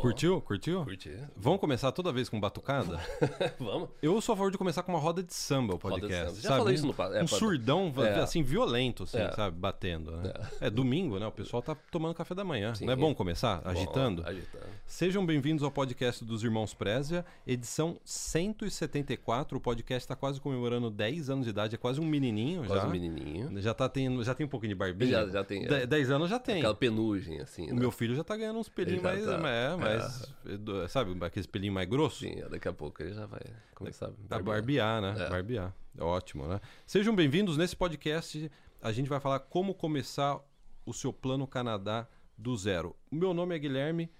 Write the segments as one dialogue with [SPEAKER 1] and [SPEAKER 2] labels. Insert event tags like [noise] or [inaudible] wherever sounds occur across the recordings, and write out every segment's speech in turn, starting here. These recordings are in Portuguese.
[SPEAKER 1] Curtiu? Curtiu?
[SPEAKER 2] Curti.
[SPEAKER 1] Vamos começar toda vez com batucada? [laughs]
[SPEAKER 2] Vamos.
[SPEAKER 1] Eu sou a favor de começar com uma roda de samba o podcast.
[SPEAKER 2] samba. Já
[SPEAKER 1] sabe?
[SPEAKER 2] falei isso no é,
[SPEAKER 1] um surdão,
[SPEAKER 2] É.
[SPEAKER 1] assim, violento, assim,
[SPEAKER 2] É.
[SPEAKER 1] sabe? Batendo, né? É. domingo, né? O pessoal tá tomando café da manhã.
[SPEAKER 2] Sim.
[SPEAKER 1] Não é bom começar
[SPEAKER 2] Bom,
[SPEAKER 1] agitando?
[SPEAKER 2] agitando.
[SPEAKER 1] Sejam bem-vindos ao podcast dos Irmãos Prézia, edição 174. O podcast está quase comemorando 10 anos de idade, é quase um menininho
[SPEAKER 2] Quase
[SPEAKER 1] já.
[SPEAKER 2] um menininho.
[SPEAKER 1] Já tá tendo, já tem um pouquinho de barbinha?
[SPEAKER 2] Já- já tem, é.
[SPEAKER 1] De- 10 anos já tem.
[SPEAKER 2] Aquela penugem, assim,
[SPEAKER 1] O
[SPEAKER 2] né?
[SPEAKER 1] meu filho já tá ganhando uns pelinhos
[SPEAKER 2] tá.
[SPEAKER 1] é, mais sabe, aqueles pelinhos mais grossos?
[SPEAKER 2] Sim, daqui a pouco ele já vai começar a
[SPEAKER 1] Da barbear, né?
[SPEAKER 2] É.
[SPEAKER 1] Barbear. Ótimo, né? Sejam bem-vindos nesse podcast. A gente vai falar como começar o seu plano Canadá do zero. O meu nome é Guilherme.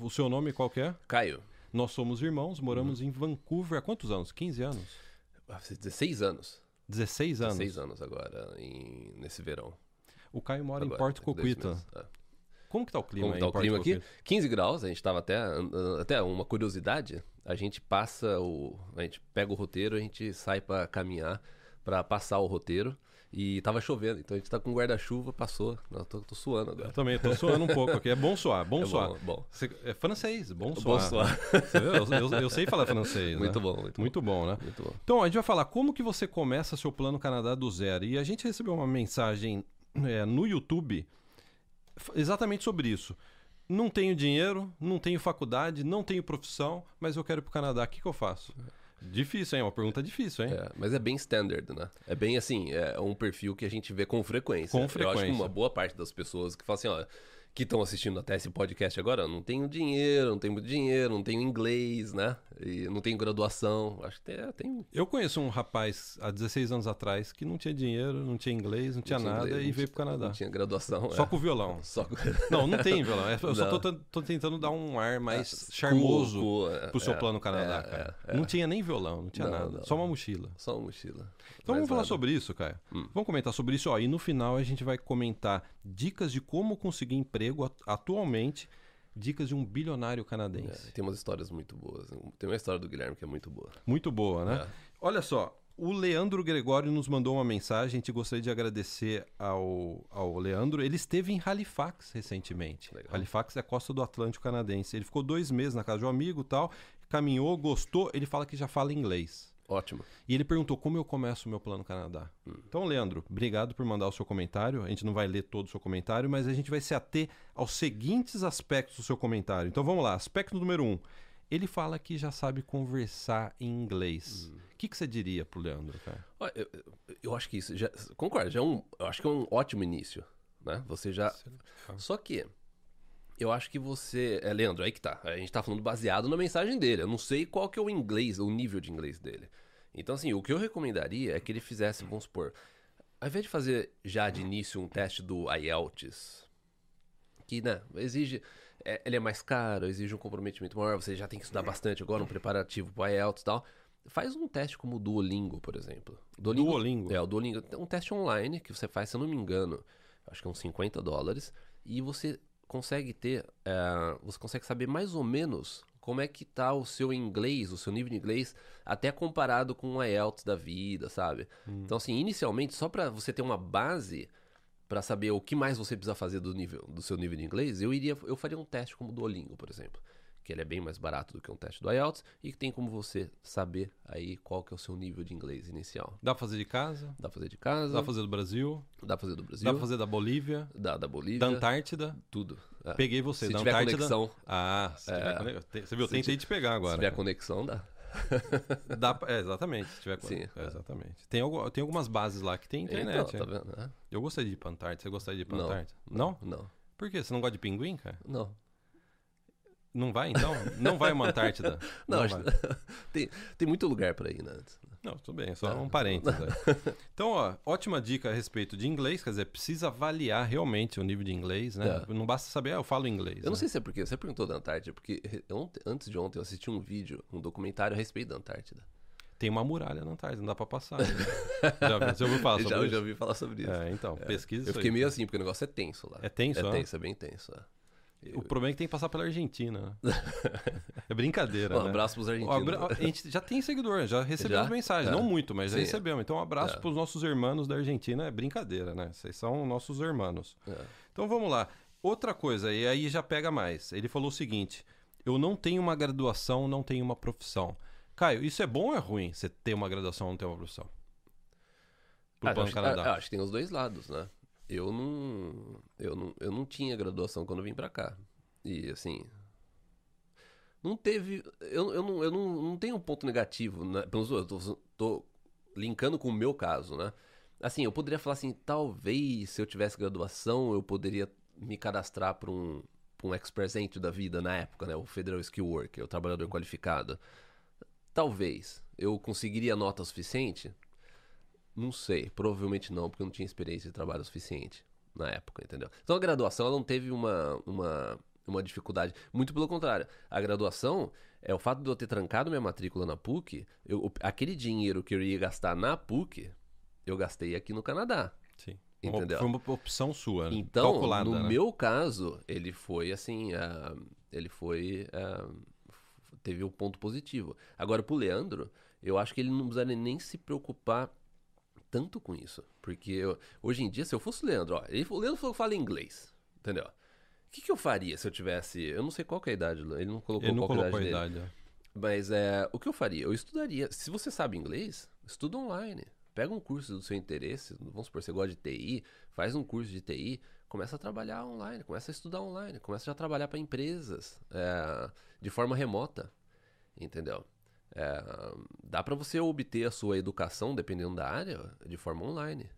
[SPEAKER 1] O seu nome qual que é?
[SPEAKER 2] Caio,
[SPEAKER 1] Nós somos irmãos, moramos
[SPEAKER 2] Uhum.
[SPEAKER 1] em Vancouver há quantos anos? 15 anos?
[SPEAKER 2] vai fazer 16 anos.
[SPEAKER 1] 16 anos.
[SPEAKER 2] 16 anos agora, em, nesse verão.
[SPEAKER 1] O Caio mora em
[SPEAKER 2] Agora,
[SPEAKER 1] Porto
[SPEAKER 2] a dois
[SPEAKER 1] Coquita.
[SPEAKER 2] É.
[SPEAKER 1] Como que tá o clima
[SPEAKER 2] Como
[SPEAKER 1] aí
[SPEAKER 2] tá o clima aqui?
[SPEAKER 1] Coquita?
[SPEAKER 2] 15 graus, a gente tava até. Até uma curiosidade, a gente passa o. A gente pega o roteiro, a gente sai pra caminhar pra passar o roteiro. E tava chovendo, então a gente tá com guarda-chuva, passou. Eu tô, tô suando agora.
[SPEAKER 1] Eu também tô suando um pouco aqui. É bom suar, bom [laughs]
[SPEAKER 2] É
[SPEAKER 1] suar.
[SPEAKER 2] bom, bom.
[SPEAKER 1] Você- é francês, bom suar.
[SPEAKER 2] Bom suar.
[SPEAKER 1] Eu, eu- eu sei falar francês.
[SPEAKER 2] Muito
[SPEAKER 1] né?
[SPEAKER 2] bom, muito,
[SPEAKER 1] Muito bom, né?
[SPEAKER 2] Muito bom.
[SPEAKER 1] Então, a gente vai falar como que você começa seu plano Canadá do zero. E a gente recebeu uma mensagem é, no YouTube exatamente sobre isso. Não tenho dinheiro, não tenho faculdade, não tenho profissão, mas eu quero ir pro Canadá. O que, que eu faço? Difícil, hein? Uma pergunta difícil, hein?
[SPEAKER 2] É, mas é bem standard, né? É bem assim, é um perfil que a gente vê com frequência.
[SPEAKER 1] Com
[SPEAKER 2] Eu acho que
[SPEAKER 1] frequência.
[SPEAKER 2] uma boa parte das pessoas que falam assim, ó, que estão assistindo até esse podcast agora, "Eu não tenho dinheiro, não tenho muito dinheiro, não tenho inglês, né? E não tenho graduação. Acho que tem, tem
[SPEAKER 1] Eu conheço um rapaz há 16 anos atrás que não tinha dinheiro, não tinha inglês, não tinha
[SPEAKER 2] não
[SPEAKER 1] nada
[SPEAKER 2] inglês,
[SPEAKER 1] e
[SPEAKER 2] não
[SPEAKER 1] veio
[SPEAKER 2] tinha-
[SPEAKER 1] pro Canadá.
[SPEAKER 2] Não tinha graduação.
[SPEAKER 1] Só
[SPEAKER 2] é.
[SPEAKER 1] com o violão.
[SPEAKER 2] Só com... [laughs]
[SPEAKER 1] Não, não tem violão. É- Eu só
[SPEAKER 2] Não.
[SPEAKER 1] tô, tan- tô tentando dar um ar mais
[SPEAKER 2] É,
[SPEAKER 1] charmoso
[SPEAKER 2] cool, cool, é,
[SPEAKER 1] pro seu
[SPEAKER 2] é,
[SPEAKER 1] plano Canadá,
[SPEAKER 2] é,
[SPEAKER 1] cara. Não tinha nem violão, não tinha
[SPEAKER 2] Não,
[SPEAKER 1] nada.
[SPEAKER 2] não.
[SPEAKER 1] Só uma mochila.
[SPEAKER 2] Só uma mochila.
[SPEAKER 1] Então
[SPEAKER 2] Mais
[SPEAKER 1] vamos falar
[SPEAKER 2] nada.
[SPEAKER 1] sobre isso, Caio.
[SPEAKER 2] Hum.
[SPEAKER 1] Vamos comentar sobre isso, ó. E no final a gente vai comentar dicas de como conseguir emprego at- atualmente, dicas de um bilionário
[SPEAKER 2] É,
[SPEAKER 1] canadense.
[SPEAKER 2] tem umas histórias muito boas. Tem uma história do Guilherme que é muito boa.
[SPEAKER 1] Muito boa, né?
[SPEAKER 2] É.
[SPEAKER 1] Olha só, o Leandro Gregório nos mandou uma mensagem, a gente gostaria de agradecer ao, ao Leandro. Ele esteve em Halifax recentemente.
[SPEAKER 2] Legal.
[SPEAKER 1] Halifax é a costa do Atlântico canadense. Ele ficou dois meses na casa de um amigo tal, caminhou, gostou. Ele fala que já fala inglês.
[SPEAKER 2] Ótimo.
[SPEAKER 1] E ele perguntou como eu começo o meu plano Canadá. Então, Leandro, obrigado por mandar o seu comentário. A gente não vai ler todo o seu comentário, mas a gente vai se ater aos seguintes aspectos do seu comentário. Então vamos lá. Aspecto número um. Ele fala que já sabe conversar em inglês. O que, que você diria pro Leandro, cara?
[SPEAKER 2] Eu, eu- eu acho que isso já. Concordo, já é um. Eu acho que é um ótimo início. Né? Você já. Só que. Eu acho que você. É, Leandro, aí que tá. A gente tá falando baseado na mensagem dele. Eu não sei qual que é o inglês, o nível de inglês dele. Então, assim, o que eu recomendaria é que ele fizesse, vamos supor, ao invés de fazer já de início um teste do IELTS, que, né, exige. é, ele é mais caro, exige um comprometimento maior, você já tem que estudar bastante agora, um preparativo pro IELTS e tal. Faz um teste como o Duolingo, por exemplo.
[SPEAKER 1] Duolingo?
[SPEAKER 2] É, o Duolingo. É um teste online que você faz, se eu não me engano, acho que é uns 50 dólares, e você consegue ter. é, você consegue saber mais ou menos como é que tá o seu inglês, o seu nível de inglês, até comparado com o IELTS da vida, sabe? Então, assim, inicialmente, só pra você ter uma base Pra saber o que mais você precisa fazer do nível do seu nível de inglês, eu iria eu faria um teste como o Duolingo, por exemplo, que ele é bem mais barato do que um teste do IELTS e que tem como você saber aí qual que é o seu nível de inglês inicial.
[SPEAKER 1] Dá pra fazer de casa?
[SPEAKER 2] Dá pra fazer de casa,
[SPEAKER 1] Dá pra fazer do Brasil?
[SPEAKER 2] dá pra fazer do Brasil,
[SPEAKER 1] Dá pra fazer da Bolívia?
[SPEAKER 2] da, da Bolívia,
[SPEAKER 1] Da Antártida?
[SPEAKER 2] tudo. É.
[SPEAKER 1] Peguei você,
[SPEAKER 2] Se
[SPEAKER 1] da
[SPEAKER 2] tiver
[SPEAKER 1] Antártida.
[SPEAKER 2] conexão.
[SPEAKER 1] Ah, se tiver
[SPEAKER 2] É.
[SPEAKER 1] conexão. Você viu,
[SPEAKER 2] Se
[SPEAKER 1] tentei te pegar
[SPEAKER 2] Se
[SPEAKER 1] agora.
[SPEAKER 2] tiver conexão, dá. [laughs]
[SPEAKER 1] Dá pra- é, exatamente. Se tiver
[SPEAKER 2] Sim,
[SPEAKER 1] é,
[SPEAKER 2] é.
[SPEAKER 1] exatamente. Tem, tem algumas bases lá que tem internet.
[SPEAKER 2] Então,
[SPEAKER 1] é.
[SPEAKER 2] tá vendo? É.
[SPEAKER 1] Eu gostaria de ir pra Antártida. Você gostaria de ir pra Antártida? Não?
[SPEAKER 2] Não.
[SPEAKER 1] Por quê? Você não gosta de pinguim, cara?
[SPEAKER 2] Não.
[SPEAKER 1] Não vai, então? Não vai uma Antártida? [laughs]
[SPEAKER 2] Não,
[SPEAKER 1] Não, [laughs]
[SPEAKER 2] tem, tem muito lugar pra ir, né?
[SPEAKER 1] Não, tudo bem, só
[SPEAKER 2] Tá.
[SPEAKER 1] um parênteses. aí. [laughs] Então, ó, ótima dica a respeito de inglês, quer dizer, precisa avaliar realmente o nível de inglês, né?
[SPEAKER 2] É.
[SPEAKER 1] Não basta saber, ah, eu falo inglês.
[SPEAKER 2] Eu não
[SPEAKER 1] né?
[SPEAKER 2] sei se é porque você perguntou da Antártida, porque ontem- antes de ontem eu assisti um vídeo, um documentário a respeito da Antártida.
[SPEAKER 1] Tem uma muralha na Antártida, não dá pra passar. né? já, você ouviu falar sobre
[SPEAKER 2] já,
[SPEAKER 1] isso?
[SPEAKER 2] já ouvi falar sobre isso.
[SPEAKER 1] É, então, pesquisa
[SPEAKER 2] eu fiquei
[SPEAKER 1] aí.
[SPEAKER 2] meio assim, porque o negócio é tenso lá.
[SPEAKER 1] É tenso,
[SPEAKER 2] É
[SPEAKER 1] né?
[SPEAKER 2] tenso, é bem tenso. é.
[SPEAKER 1] O problema é que tem que passar pela Argentina, né? [laughs] É brincadeira,
[SPEAKER 2] Um
[SPEAKER 1] né?
[SPEAKER 2] abraço pros
[SPEAKER 1] Ó,
[SPEAKER 2] argentinos.
[SPEAKER 1] A gente já tem seguidor, já recebemos
[SPEAKER 2] Já?
[SPEAKER 1] mensagens.
[SPEAKER 2] É.
[SPEAKER 1] Não muito, mas já
[SPEAKER 2] Sim.
[SPEAKER 1] recebemos. Então, um abraço
[SPEAKER 2] É.
[SPEAKER 1] pros nossos irmãos da Argentina. É brincadeira, né? Vocês são nossos irmãos.
[SPEAKER 2] É.
[SPEAKER 1] Então, vamos lá. Outra coisa, e aí já pega mais. Ele falou o seguinte: eu não tenho uma graduação, não tenho uma profissão. Caio, isso é bom ou é ruim você ter uma graduação ou não ter uma profissão?
[SPEAKER 2] Pro ah, acho, Canadá. Ah, acho que tem os dois lados, né? Eu não, eu não, eu não tinha graduação quando vim para cá. E assim, não teve. Eu, eu, não, eu não, não tenho um ponto negativo, né? Eu tô, tô linkando com o meu caso, né? Assim, eu poderia falar assim, talvez se eu tivesse graduação, eu poderia me cadastrar para um, pra um Express Entry da vida na época, né? O Federal Skill Worker, o trabalhador qualificado. Talvez. Eu conseguiria nota suficiente? Não sei. Provavelmente não, porque eu não tinha experiência de trabalho suficiente na época, entendeu? Então a graduação ela não teve uma, uma, uma dificuldade. Muito pelo contrário. A graduação é o fato de eu ter trancado minha matrícula na PUC, eu, aquele dinheiro que eu ia gastar na PUC, eu gastei aqui no Canadá.
[SPEAKER 1] Sim. Entendeu? Foi uma opção sua.
[SPEAKER 2] Então, calculada, no né? meu caso, ele foi assim. Uh, ele foi. Uh, teve um ponto positivo. Agora, pro Leandro, eu acho que ele não precisaria nem se preocupar tanto com isso. Porque eu, hoje em dia, se eu fosse o Leandro, ó, ele, o Leandro falou que fala inglês. Entendeu? O que, que, eu faria se eu tivesse. Eu não sei qual é a idade, ele não colocou
[SPEAKER 1] ele não
[SPEAKER 2] qual
[SPEAKER 1] colocou
[SPEAKER 2] a
[SPEAKER 1] idade. idade é.
[SPEAKER 2] Mas é, o que eu faria? Eu estudaria. Se você sabe inglês, estuda online. Pega um curso do seu interesse, vamos supor, você gosta de TI, faz um curso de TI, começa a trabalhar online, começa a estudar online, começa a trabalhar para empresas é, de forma remota, entendeu? É, dá para você obter a sua educação, dependendo da área, de forma online,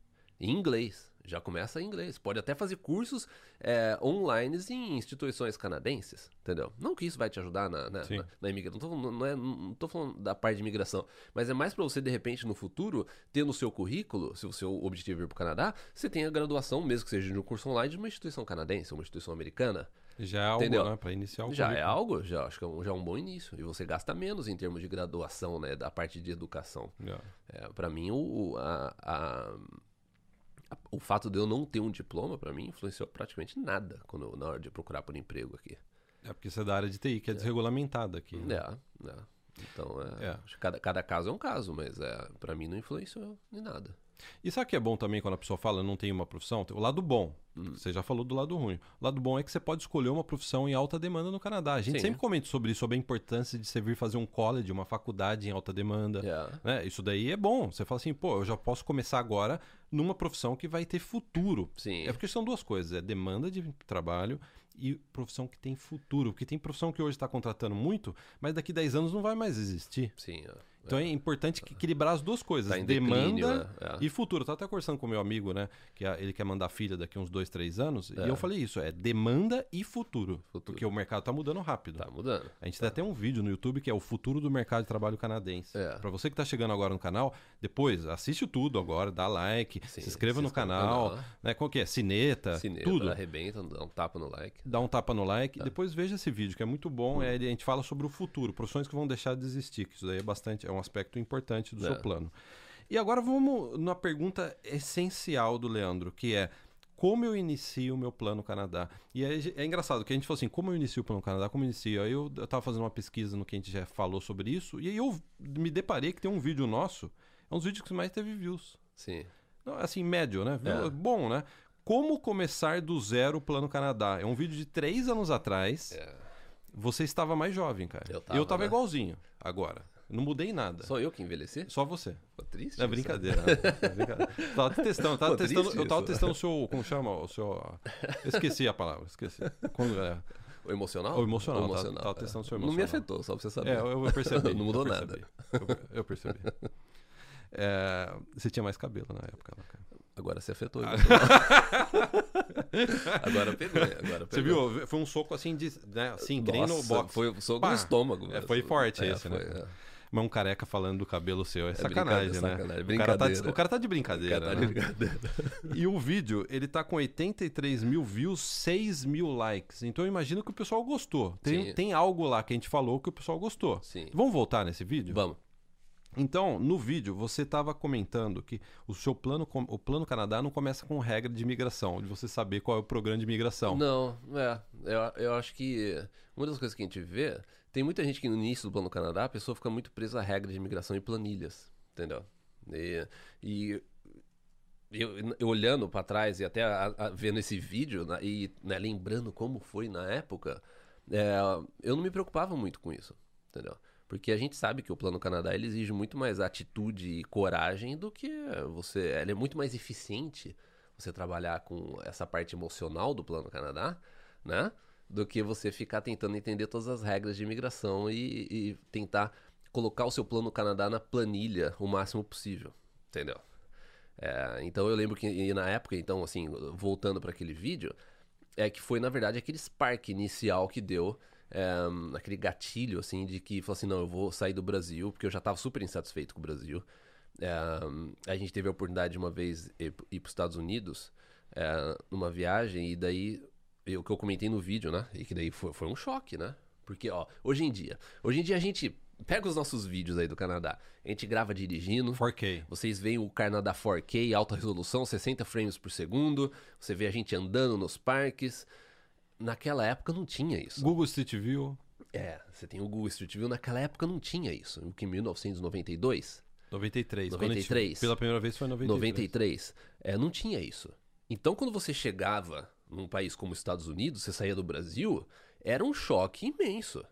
[SPEAKER 2] em inglês. Já começa em inglês. Pode até fazer cursos é, online em instituições canadenses, entendeu? Não que isso vai te ajudar na, na, na, na imigração. Não, não, é, não tô falando da parte de imigração, mas é mais para você, de repente, no futuro, ter no seu currículo, se o seu objetivo é ir para o Canadá, você tem a graduação, mesmo que seja de um curso online, de uma instituição canadense, uma instituição americana.
[SPEAKER 1] Já é algo, Entendeu? né? Para iniciar o
[SPEAKER 2] Já é currículo. é algo, já acho que é um, já é um bom início. E você gasta menos em termos de graduação, né? Da parte de educação. Yeah. É, para mim, o, a, a o fato de eu não ter um diploma, para mim, influenciou praticamente nada quando eu, na hora de procurar por emprego aqui.
[SPEAKER 1] É porque você é da área de TI, que é, é. desregulamentada aqui.
[SPEAKER 2] Né? É, é. Então, é, é. Cada, cada caso é um caso, mas é, para mim não influenciou em nada.
[SPEAKER 1] E sabe o que é bom também quando a pessoa fala não tem uma profissão? O lado bom. Hum. Você já falou do lado ruim. O lado bom é que você pode escolher uma profissão em alta demanda no Canadá. A gente Sim. sempre comenta sobre isso, sobre a importância de você vir fazer um college, uma faculdade em alta demanda. Yeah. Né? Isso daí é bom. Você fala assim, pô, eu já posso começar agora numa profissão que vai ter futuro.
[SPEAKER 2] Sim.
[SPEAKER 1] É porque são duas coisas: é demanda de trabalho e profissão que tem futuro. Porque tem profissão que hoje está contratando muito, mas daqui a 10 anos não vai mais existir.
[SPEAKER 2] Sim. É.
[SPEAKER 1] Então é importante equilibrar as duas coisas, tá demanda né? é. e futuro. Eu tava até conversando com meu amigo, né? Que ele quer mandar filha daqui uns dois, três anos. É. E eu falei isso, é demanda e futuro, futuro. Porque o mercado tá mudando rápido.
[SPEAKER 2] Tá mudando.
[SPEAKER 1] A gente tá. tem até um vídeo no YouTube que é o futuro do mercado de trabalho canadense. É. Para você que tá chegando agora no canal, depois assiste tudo agora, dá like, Sim, se inscreva se no canal, canal, né? Qual que é? Sineta, Sineta tudo.
[SPEAKER 2] arrebenta, dá um tapa no like.
[SPEAKER 1] Dá um tapa no like. Tá. Depois veja esse vídeo, que é muito bom. Hum. É, a gente fala sobre o futuro, profissões que vão deixar de existir, que isso daí é bastante, é um aspecto importante do é. seu plano. E agora vamos na pergunta essencial do Leandro, que é como eu inicio o meu plano Canadá. E é, é, engraçado que a gente falou assim, como eu inicio o plano Canadá, como eu inicio? Aí eu, eu tava fazendo uma pesquisa no que a gente já falou sobre isso, e aí eu me deparei que tem um vídeo nosso, é um dos vídeos que mais teve views.
[SPEAKER 2] Sim.
[SPEAKER 1] Assim, médio, né? É. Bom, né? Como começar do zero o plano Canadá. É um vídeo de três anos atrás. É. Você estava mais jovem, cara. Eu tava, eu tava né? igualzinho agora. Não mudei nada.
[SPEAKER 2] Só eu que envelheci?
[SPEAKER 1] Só você.
[SPEAKER 2] Ficou triste?
[SPEAKER 1] É brincadeira. é [laughs] brincadeira. Tava testando, tava testando, eu tava testando o seu. Como chama? O seu. Eu esqueci a palavra, esqueci. Quando,
[SPEAKER 2] é, o emocional?
[SPEAKER 1] O emocional, o emocional tava, tava é. testando o seu emocional.
[SPEAKER 2] Não me afetou, só pra você saber.
[SPEAKER 1] É, eu, eu percebi. [laughs]
[SPEAKER 2] não mudou
[SPEAKER 1] eu
[SPEAKER 2] nada.
[SPEAKER 1] Eu, eu percebi. É, você tinha mais cabelo na época, né, cara?
[SPEAKER 2] Agora se afetou. Ah. [laughs] agora pegou, agora pegou. Você
[SPEAKER 1] viu? Foi um soco assim, de, né? Assim, Nossa, no box.
[SPEAKER 2] Foi um soco Pá. no estômago.
[SPEAKER 1] É, foi forte é, esse, né? foi, né? É. Mas um careca falando do cabelo seu. É, é sacanagem, né?
[SPEAKER 2] Sacanagem.
[SPEAKER 1] O, cara tá, o cara tá de brincadeira. Tá de né? brincadeira. [laughs] e o vídeo, ele tá com 83 mil views, 6 mil likes. Então eu imagino que o pessoal gostou. Tem, tem algo lá que a gente falou que o pessoal gostou.
[SPEAKER 2] Sim.
[SPEAKER 1] Vamos voltar nesse vídeo?
[SPEAKER 2] Vamos.
[SPEAKER 1] Então, no vídeo, você estava comentando que o seu plano, o plano Canadá não começa com regra de imigração, de você saber qual é o programa de imigração.
[SPEAKER 2] Não, é. Eu, eu acho que uma das coisas que a gente vê tem muita gente que no início do Plano Canadá a pessoa fica muito presa a regras de imigração e planilhas, entendeu? E, e eu, eu, olhando para trás e até a, a, vendo esse vídeo né, e né, lembrando como foi na época, é, eu não me preocupava muito com isso, entendeu? Porque a gente sabe que o Plano Canadá ele exige muito mais atitude e coragem do que você. Ele é muito mais eficiente você trabalhar com essa parte emocional do Plano Canadá, né? Do que você ficar tentando entender todas as regras de imigração e, e tentar colocar o seu Plano Canadá na planilha o máximo possível, entendeu? É, então eu lembro que na época, então, assim, voltando para aquele vídeo, é que foi na verdade aquele spark inicial que deu é, aquele gatilho, assim, de que falou assim: não, eu vou sair do Brasil, porque eu já estava super insatisfeito com o Brasil. É, a gente teve a oportunidade de uma vez ir, para os Estados Unidos é, numa viagem, e daí, o que eu comentei no vídeo, né? E que daí foi, foi um choque, né? Porque, ó, hoje em dia, hoje em dia a gente pega os nossos vídeos aí do Canadá. A gente grava dirigindo.
[SPEAKER 1] 4K.
[SPEAKER 2] Vocês veem o Canadá 4K, alta resolução, 60 frames por segundo. Você vê a gente andando nos parques. Naquela época não tinha isso.
[SPEAKER 1] Google Street View.
[SPEAKER 2] É, você tem o Google Street View. Naquela época não tinha isso. O que em 1992?
[SPEAKER 1] 93.
[SPEAKER 2] 93.
[SPEAKER 1] Gente, pela primeira vez foi em 93.
[SPEAKER 2] 93. É, não tinha isso. Então, quando você chegava num país como os Estados Unidos, você saía do Brasil, era um choque imenso.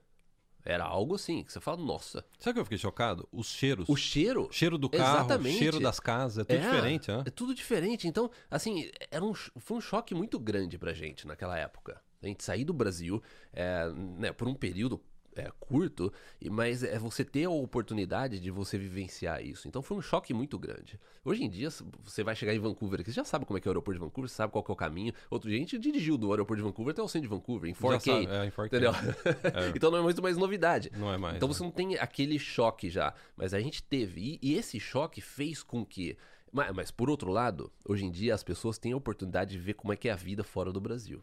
[SPEAKER 2] Era algo assim, que você fala, nossa.
[SPEAKER 1] Sabe o que eu fiquei chocado? Os cheiros.
[SPEAKER 2] O cheiro.
[SPEAKER 1] Cheiro do carro, Exatamente. cheiro das casas, é tudo é, diferente, né?
[SPEAKER 2] É tudo diferente. Então, assim, era um, foi um choque muito grande pra gente naquela época. A gente sair do Brasil é, né, por um período é, curto, mas é você ter a oportunidade de você vivenciar isso. Então foi um choque muito grande. Hoje em dia, você vai chegar em Vancouver aqui, você já sabe como é que é o aeroporto de Vancouver, você sabe qual é o caminho. Outro dia a gente dirigiu do aeroporto de Vancouver até o centro de Vancouver, em 4K.
[SPEAKER 1] Sabe, é, em 4K.
[SPEAKER 2] Entendeu? É. [laughs] então não é muito mais novidade.
[SPEAKER 1] Não é mais.
[SPEAKER 2] Então né? você não tem aquele choque já. Mas a gente teve. E, e esse choque fez com que. Mas, mas por outro lado, hoje em dia as pessoas têm a oportunidade de ver como é que é a vida fora do Brasil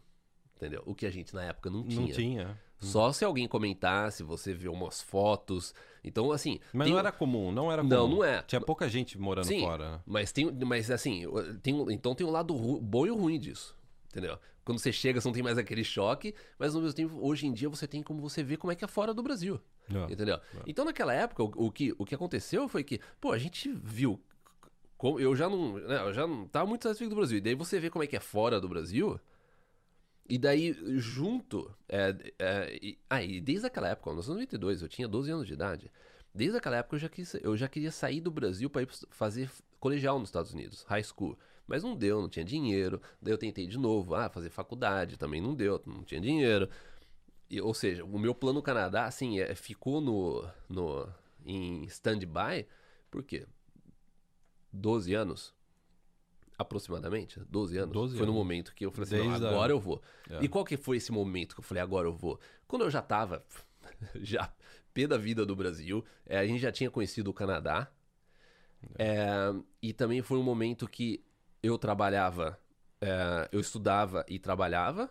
[SPEAKER 2] entendeu? O que a gente na época não tinha.
[SPEAKER 1] Não tinha.
[SPEAKER 2] Só se alguém comentasse, você vê umas fotos. Então, assim.
[SPEAKER 1] Mas tem... não era comum, não era comum.
[SPEAKER 2] Não, não é.
[SPEAKER 1] Tinha pouca gente morando
[SPEAKER 2] Sim,
[SPEAKER 1] fora.
[SPEAKER 2] Mas tem. Mas assim, tem, então tem um lado bom e ruim disso. Entendeu? Quando você chega, você não tem mais aquele choque, mas ao mesmo tempo, hoje em dia, você tem como você ver como é que é fora do Brasil. É, entendeu? É. Então, naquela época, o, o, que, o que aconteceu foi que, pô, a gente viu. Eu já não. Né, eu já não tava muito satisfeito do Brasil. E daí você vê como é que é fora do Brasil. E daí, junto. É, é, e, ah, e desde aquela época, em 1992, eu tinha 12 anos de idade. Desde aquela época eu já, quis, eu já queria sair do Brasil para ir fazer colegial nos Estados Unidos, high school. Mas não deu, não tinha dinheiro. Daí eu tentei de novo, ah, fazer faculdade, também não deu, não tinha dinheiro. E, ou seja, o meu plano Canadá, assim, é, ficou no, no, em stand-by, por quê? 12 anos aproximadamente, 12 anos.
[SPEAKER 1] 12
[SPEAKER 2] foi
[SPEAKER 1] anos.
[SPEAKER 2] no momento que eu falei assim, não, agora a... eu vou. É. E qual que foi esse momento que eu falei, agora eu vou? Quando eu já tava, [laughs] já pé da vida do Brasil, é, a gente já tinha conhecido o Canadá, é. e também foi um momento que eu trabalhava, é, eu estudava e trabalhava,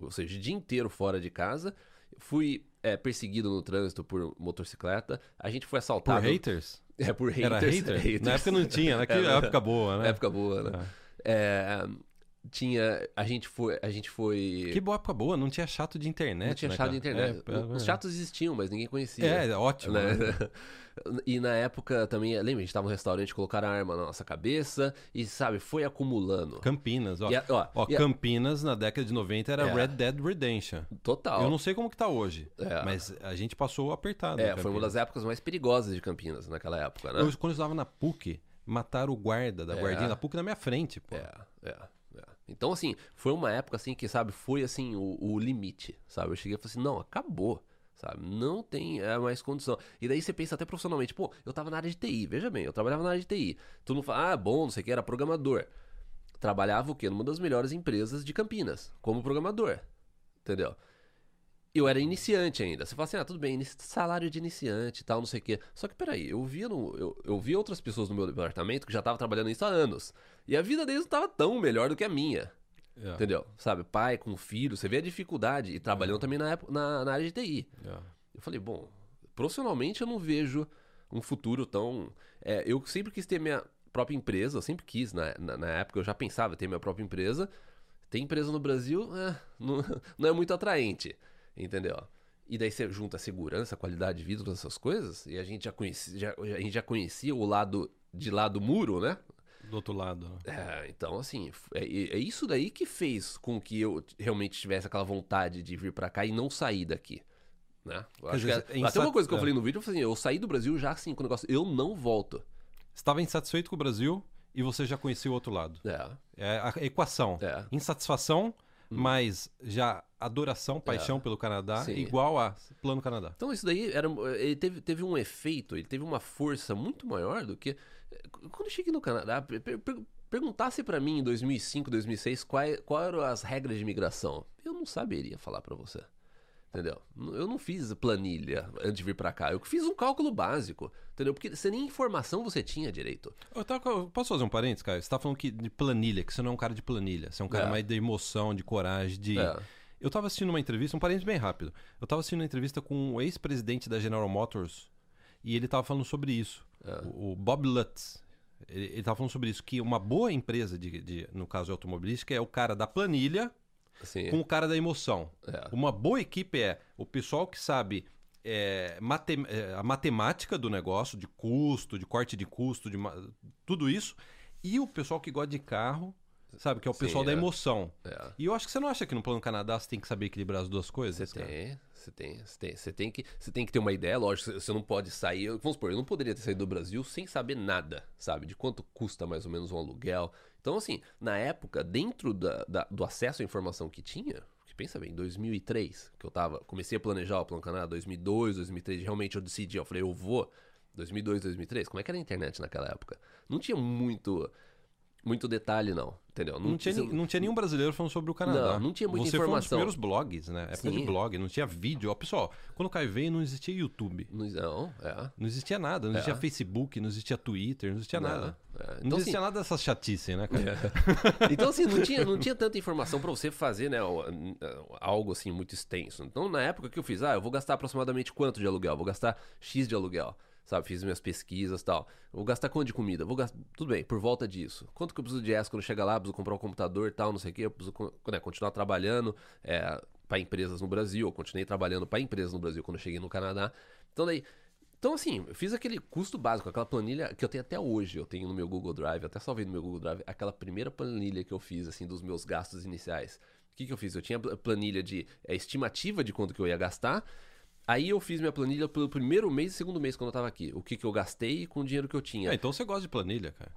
[SPEAKER 2] ou seja, o dia inteiro fora de casa, fui perseguido no trânsito por motocicleta, a gente foi assaltado...
[SPEAKER 1] Por haters?
[SPEAKER 2] É, por haters.
[SPEAKER 1] Era hater? [laughs] haters. Na época não tinha, né? Que é, época boa, né?
[SPEAKER 2] Época boa, né? É. É, tinha. A gente foi. A gente foi.
[SPEAKER 1] Que boa época boa, não tinha chato de internet.
[SPEAKER 2] Não tinha
[SPEAKER 1] né,
[SPEAKER 2] chato de internet.
[SPEAKER 1] É,
[SPEAKER 2] Os chatos existiam, mas ninguém conhecia.
[SPEAKER 1] É, ótimo. Né? Né? [laughs]
[SPEAKER 2] E na época também, lembra, a gente tava no restaurante, colocaram a arma na nossa cabeça e, sabe, foi acumulando.
[SPEAKER 1] Campinas, ó.
[SPEAKER 2] A, ó,
[SPEAKER 1] ó Campinas, a... na década de 90, era é. Red Dead Redemption.
[SPEAKER 2] Total.
[SPEAKER 1] Eu não sei como que tá hoje, é. mas a gente passou apertado.
[SPEAKER 2] É, foi uma das épocas mais perigosas de Campinas naquela época, né? Eu,
[SPEAKER 1] quando eu estava na PUC, mataram o guarda da é. guardinha da PUC na minha frente, pô.
[SPEAKER 2] É, é. Então, assim, foi uma época assim que, sabe, foi assim o, o limite, sabe? Eu cheguei e falei assim, não, acabou sabe? Não tem é, mais condição. E daí você pensa até profissionalmente, pô, eu tava na área de TI, veja bem, eu trabalhava na área de TI. Tu não fala, ah, bom, não sei o que, era programador. Trabalhava o quê? Numa das melhores empresas de Campinas, como programador. Entendeu? Eu era iniciante ainda. Você fala assim, ah, tudo bem, salário de iniciante e tal, não sei o quê. Só que peraí, eu via, no, eu, eu via outras pessoas no meu departamento que já estavam trabalhando nisso há anos. E a vida deles não estava tão melhor do que a minha. Yeah. Entendeu? Sabe, pai com filho, você vê a dificuldade. E trabalhando yeah. também na, na, na, área de TI. Yeah. Eu falei, bom, profissionalmente eu não vejo um futuro tão. É, eu sempre quis ter minha própria empresa, eu sempre quis, na, na, na, época eu já pensava em ter minha própria empresa. Ter empresa no Brasil é, [laughs] não, não é muito atraente, entendeu? E daí você junta a segurança, a qualidade de vida, todas essas coisas, e a gente já conhecia, já, a gente já conhecia o lado de lá do muro, né?
[SPEAKER 1] Do outro lado. Né?
[SPEAKER 2] É, então, assim, é, é, isso daí que fez com que eu realmente tivesse aquela vontade de vir para cá e não sair daqui. Né? Dizer, que, é até uma coisa que eu falei no vídeo, eu falei assim, eu saí do Brasil já assim com o negócio, eu não volto.
[SPEAKER 1] Estava insatisfeito com o Brasil e você já conhecia o outro lado.
[SPEAKER 2] É.
[SPEAKER 1] É a equação.
[SPEAKER 2] É.
[SPEAKER 1] Insatisfação. Mas já adoração, paixão é. pelo Canadá, Sim. igual a Plano Canadá.
[SPEAKER 2] Então isso daí era, ele teve, teve um efeito, ele teve uma força muito maior do que quando eu cheguei no Canadá, per, per, perguntasse para mim em 2005, 2006 quais qual eram as regras de imigração, eu não saberia falar para você. Entendeu? Eu não fiz planilha antes de vir para cá. Eu fiz um cálculo básico. Entendeu? Porque você nem informação você tinha direito.
[SPEAKER 1] Eu tava, posso fazer um parênteses, cara? Você tá falando que de planilha, que você não é um cara de planilha. Você é um cara é. mais de emoção, de coragem, de. É. Eu tava assistindo uma entrevista, um parênteses bem rápido. Eu tava assistindo uma entrevista com o ex-presidente da General Motors e ele tava falando sobre isso. É. O, o Bob Lutz. Ele, estava falando sobre isso, que uma boa empresa, de, de, no caso de automobilística, é o cara da planilha Sim. com o cara da emoção. É. Uma boa equipe é o pessoal que sabe é, matem é, a matemática do negócio, de custo, de corte de custo, de tudo isso, e o pessoal que gosta de carro Sabe? Que é o pessoal Sim, da é. emoção.
[SPEAKER 2] É.
[SPEAKER 1] E eu acho que você não acha que no Plano Canadá você tem que saber equilibrar as duas coisas?
[SPEAKER 2] Você tem, você tem, você tem. Você tem que, você tem que ter uma ideia, lógico. Você não pode sair. Vamos supor, eu não poderia ter saído do Brasil sem saber nada, sabe? De quanto custa mais ou menos um aluguel. Então, assim, na época, dentro da, da do acesso à informação que tinha, que pensa bem, 2003, que eu tava, comecei a planejar o Plano Canadá, 2002, 2003, realmente eu decidi, eu falei, eu vou. 2002, 2003, como é que era a internet naquela época? Não tinha muito muito detalhe, não. Entendeu?
[SPEAKER 1] Não, não, tinha, não tinha nenhum brasileiro falando sobre o Canadá.
[SPEAKER 2] Não, não tinha muita
[SPEAKER 1] você
[SPEAKER 2] informação.
[SPEAKER 1] Você foi um dos primeiros blogs, né? Época Sim. de blog, não tinha vídeo. Ó, pessoal, quando o Caio veio, não existia YouTube.
[SPEAKER 2] Não, é.
[SPEAKER 1] Não existia nada. Não é. existia Facebook, não existia Twitter, não existia não, nada. É. Então, não existia assim, nada dessas chatice, né, cara?
[SPEAKER 2] É. [laughs] então, assim, não tinha, não tinha tanta informação para você fazer, né? Algo assim muito extenso. Então, na época que eu fiz, ah, eu vou gastar aproximadamente quanto de aluguel? Vou gastar X de aluguel sabe? Fiz minhas pesquisas tal. Vou gastar quanto de comida? Vou gastar. Tudo bem, por volta disso. Quanto que eu preciso de ES quando chegar lá? Preciso comprar um computador tal, não sei o quê. Eu preciso né, continuar trabalhando é, para empresas no Brasil. Eu continuei trabalhando para empresas no Brasil quando eu cheguei no Canadá. Então daí. Então, assim, eu fiz aquele custo básico, aquela planilha que eu tenho até hoje, eu tenho no meu Google Drive, até salvei no meu Google Drive, aquela primeira planilha que eu fiz, assim, dos meus gastos iniciais. O que, que eu fiz? Eu tinha planilha de é, estimativa de quanto que eu ia gastar, Aí eu fiz minha planilha pelo primeiro mês e segundo mês quando eu tava aqui. O que, que eu gastei com o dinheiro que eu tinha.
[SPEAKER 1] Ah, então você gosta de planilha, cara.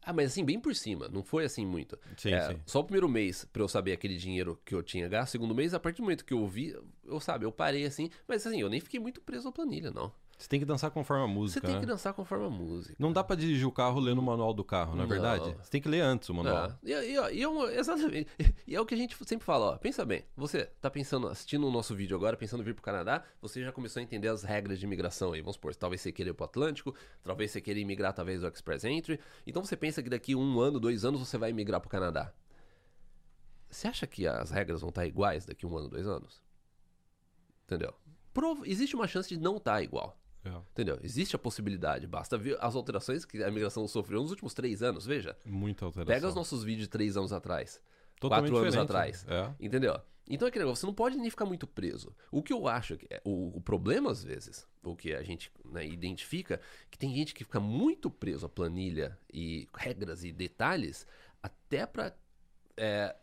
[SPEAKER 2] Ah, mas assim, bem por cima. Não foi assim muito.
[SPEAKER 1] Sim, é, sim.
[SPEAKER 2] Só o primeiro mês pra eu saber aquele dinheiro que eu tinha gasto. Segundo mês, a partir do momento que eu vi, eu sabe, eu parei assim. Mas assim, eu nem fiquei muito preso à planilha, não.
[SPEAKER 1] Você tem que dançar conforme a música.
[SPEAKER 2] Você tem
[SPEAKER 1] né?
[SPEAKER 2] que dançar conforme a música.
[SPEAKER 1] Não dá para dirigir o carro lendo o manual do carro, não é verdade? Você tem que ler antes o manual.
[SPEAKER 2] É. E, e, e, exatamente. E é o que a gente sempre fala, ó. Pensa bem, você tá pensando, assistindo o nosso vídeo agora, pensando em vir pro Canadá, você já começou a entender as regras de imigração aí. Vamos supor, talvez você queira ir pro Atlântico, talvez você queira imigrar através do Express Entry. Então você pensa que daqui um ano, dois anos, você vai imigrar pro Canadá. Você acha que as regras vão estar iguais daqui um ano, dois anos? Entendeu? Prov existe uma chance de não estar tá igual. É. Entendeu? Existe a possibilidade. Basta ver as alterações que a migração sofreu nos últimos três anos, veja.
[SPEAKER 1] Muita alteração.
[SPEAKER 2] Pega os nossos vídeos de três anos atrás.
[SPEAKER 1] Totalmente
[SPEAKER 2] quatro
[SPEAKER 1] anos
[SPEAKER 2] atrás. É. Entendeu? Então é aquele negócio, você não pode nem ficar muito preso. O que eu acho que é, o, o problema, às vezes, o que a gente né, identifica, que tem gente que fica muito preso à planilha e regras e detalhes, até para é,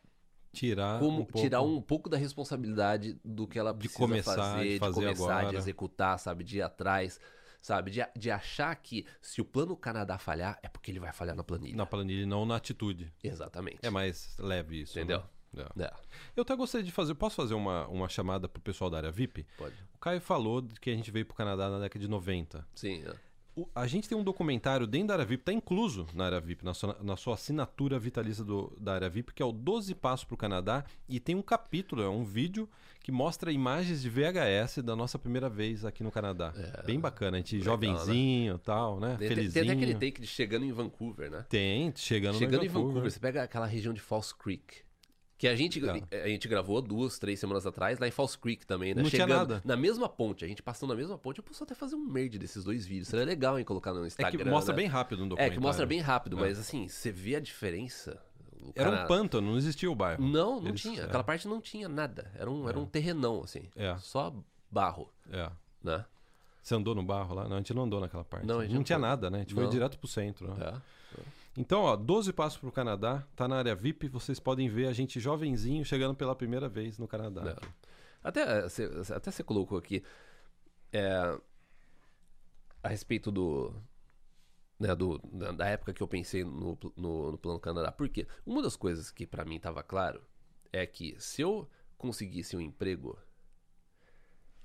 [SPEAKER 1] tirar
[SPEAKER 2] como
[SPEAKER 1] um pouco...
[SPEAKER 2] tirar um pouco da responsabilidade do que ela precisa
[SPEAKER 1] de começar,
[SPEAKER 2] fazer,
[SPEAKER 1] de, fazer
[SPEAKER 2] de começar,
[SPEAKER 1] agora.
[SPEAKER 2] de executar, sabe, de ir atrás, sabe, de, de achar que se o plano Canadá falhar é porque ele vai falhar na planilha.
[SPEAKER 1] Na planilha e não na atitude.
[SPEAKER 2] Exatamente.
[SPEAKER 1] É mais leve isso,
[SPEAKER 2] entendeu?
[SPEAKER 1] Né? É. Eu até gostaria de fazer. Posso fazer uma, uma chamada pro pessoal da área VIP?
[SPEAKER 2] Pode.
[SPEAKER 1] O Caio falou que a gente veio pro Canadá na década de 90.
[SPEAKER 2] Sim. É
[SPEAKER 1] a gente tem um documentário dentro da área VIP, está incluso na área VIP, na sua, na sua assinatura vitalícia do, da área VIP, que é o 12 Passos para o Canadá. E tem um capítulo, é um vídeo que mostra imagens de VHS da nossa primeira vez aqui no Canadá. É, Bem bacana, a gente legal, jovenzinho e né? tal, né?
[SPEAKER 2] Tem,
[SPEAKER 1] Felizinho.
[SPEAKER 2] Tem até aquele take de chegando em Vancouver, né?
[SPEAKER 1] Tem, chegando,
[SPEAKER 2] chegando
[SPEAKER 1] em
[SPEAKER 2] Vancouver. Vancouver. Você pega aquela região de False Creek. Que a gente, a gente gravou duas, três semanas atrás, lá em False Creek também, né?
[SPEAKER 1] Não
[SPEAKER 2] Chegando
[SPEAKER 1] tinha nada.
[SPEAKER 2] Na mesma ponte, a gente passando na mesma ponte, eu posso até fazer um merge desses dois vídeos. Seria legal em colocar no Instagram.
[SPEAKER 1] É que mostra
[SPEAKER 2] né?
[SPEAKER 1] bem rápido no documentário.
[SPEAKER 2] É, que mostra bem rápido, é. mas assim, você vê a diferença.
[SPEAKER 1] Era um pântano, não existia o bairro.
[SPEAKER 2] Não, não Eles, tinha. É. Aquela parte não tinha nada. Era um, era um é. terrenão, assim.
[SPEAKER 1] É.
[SPEAKER 2] Só barro.
[SPEAKER 1] É.
[SPEAKER 2] Né?
[SPEAKER 1] Você andou no barro lá? Não, a gente não andou naquela parte.
[SPEAKER 2] Não,
[SPEAKER 1] não tinha foi. nada, né? A gente não. foi direto pro centro. Né?
[SPEAKER 2] É.
[SPEAKER 1] Então, ó, 12 passos pro Canadá, tá na área VIP, vocês podem ver a gente jovenzinho chegando pela primeira vez no Canadá.
[SPEAKER 2] Não. Até você até você colocou aqui é, a respeito do, né, do da, da época que eu pensei no, no, no plano Canadá. Porque uma das coisas que pra mim tava claro é que se eu conseguisse um emprego,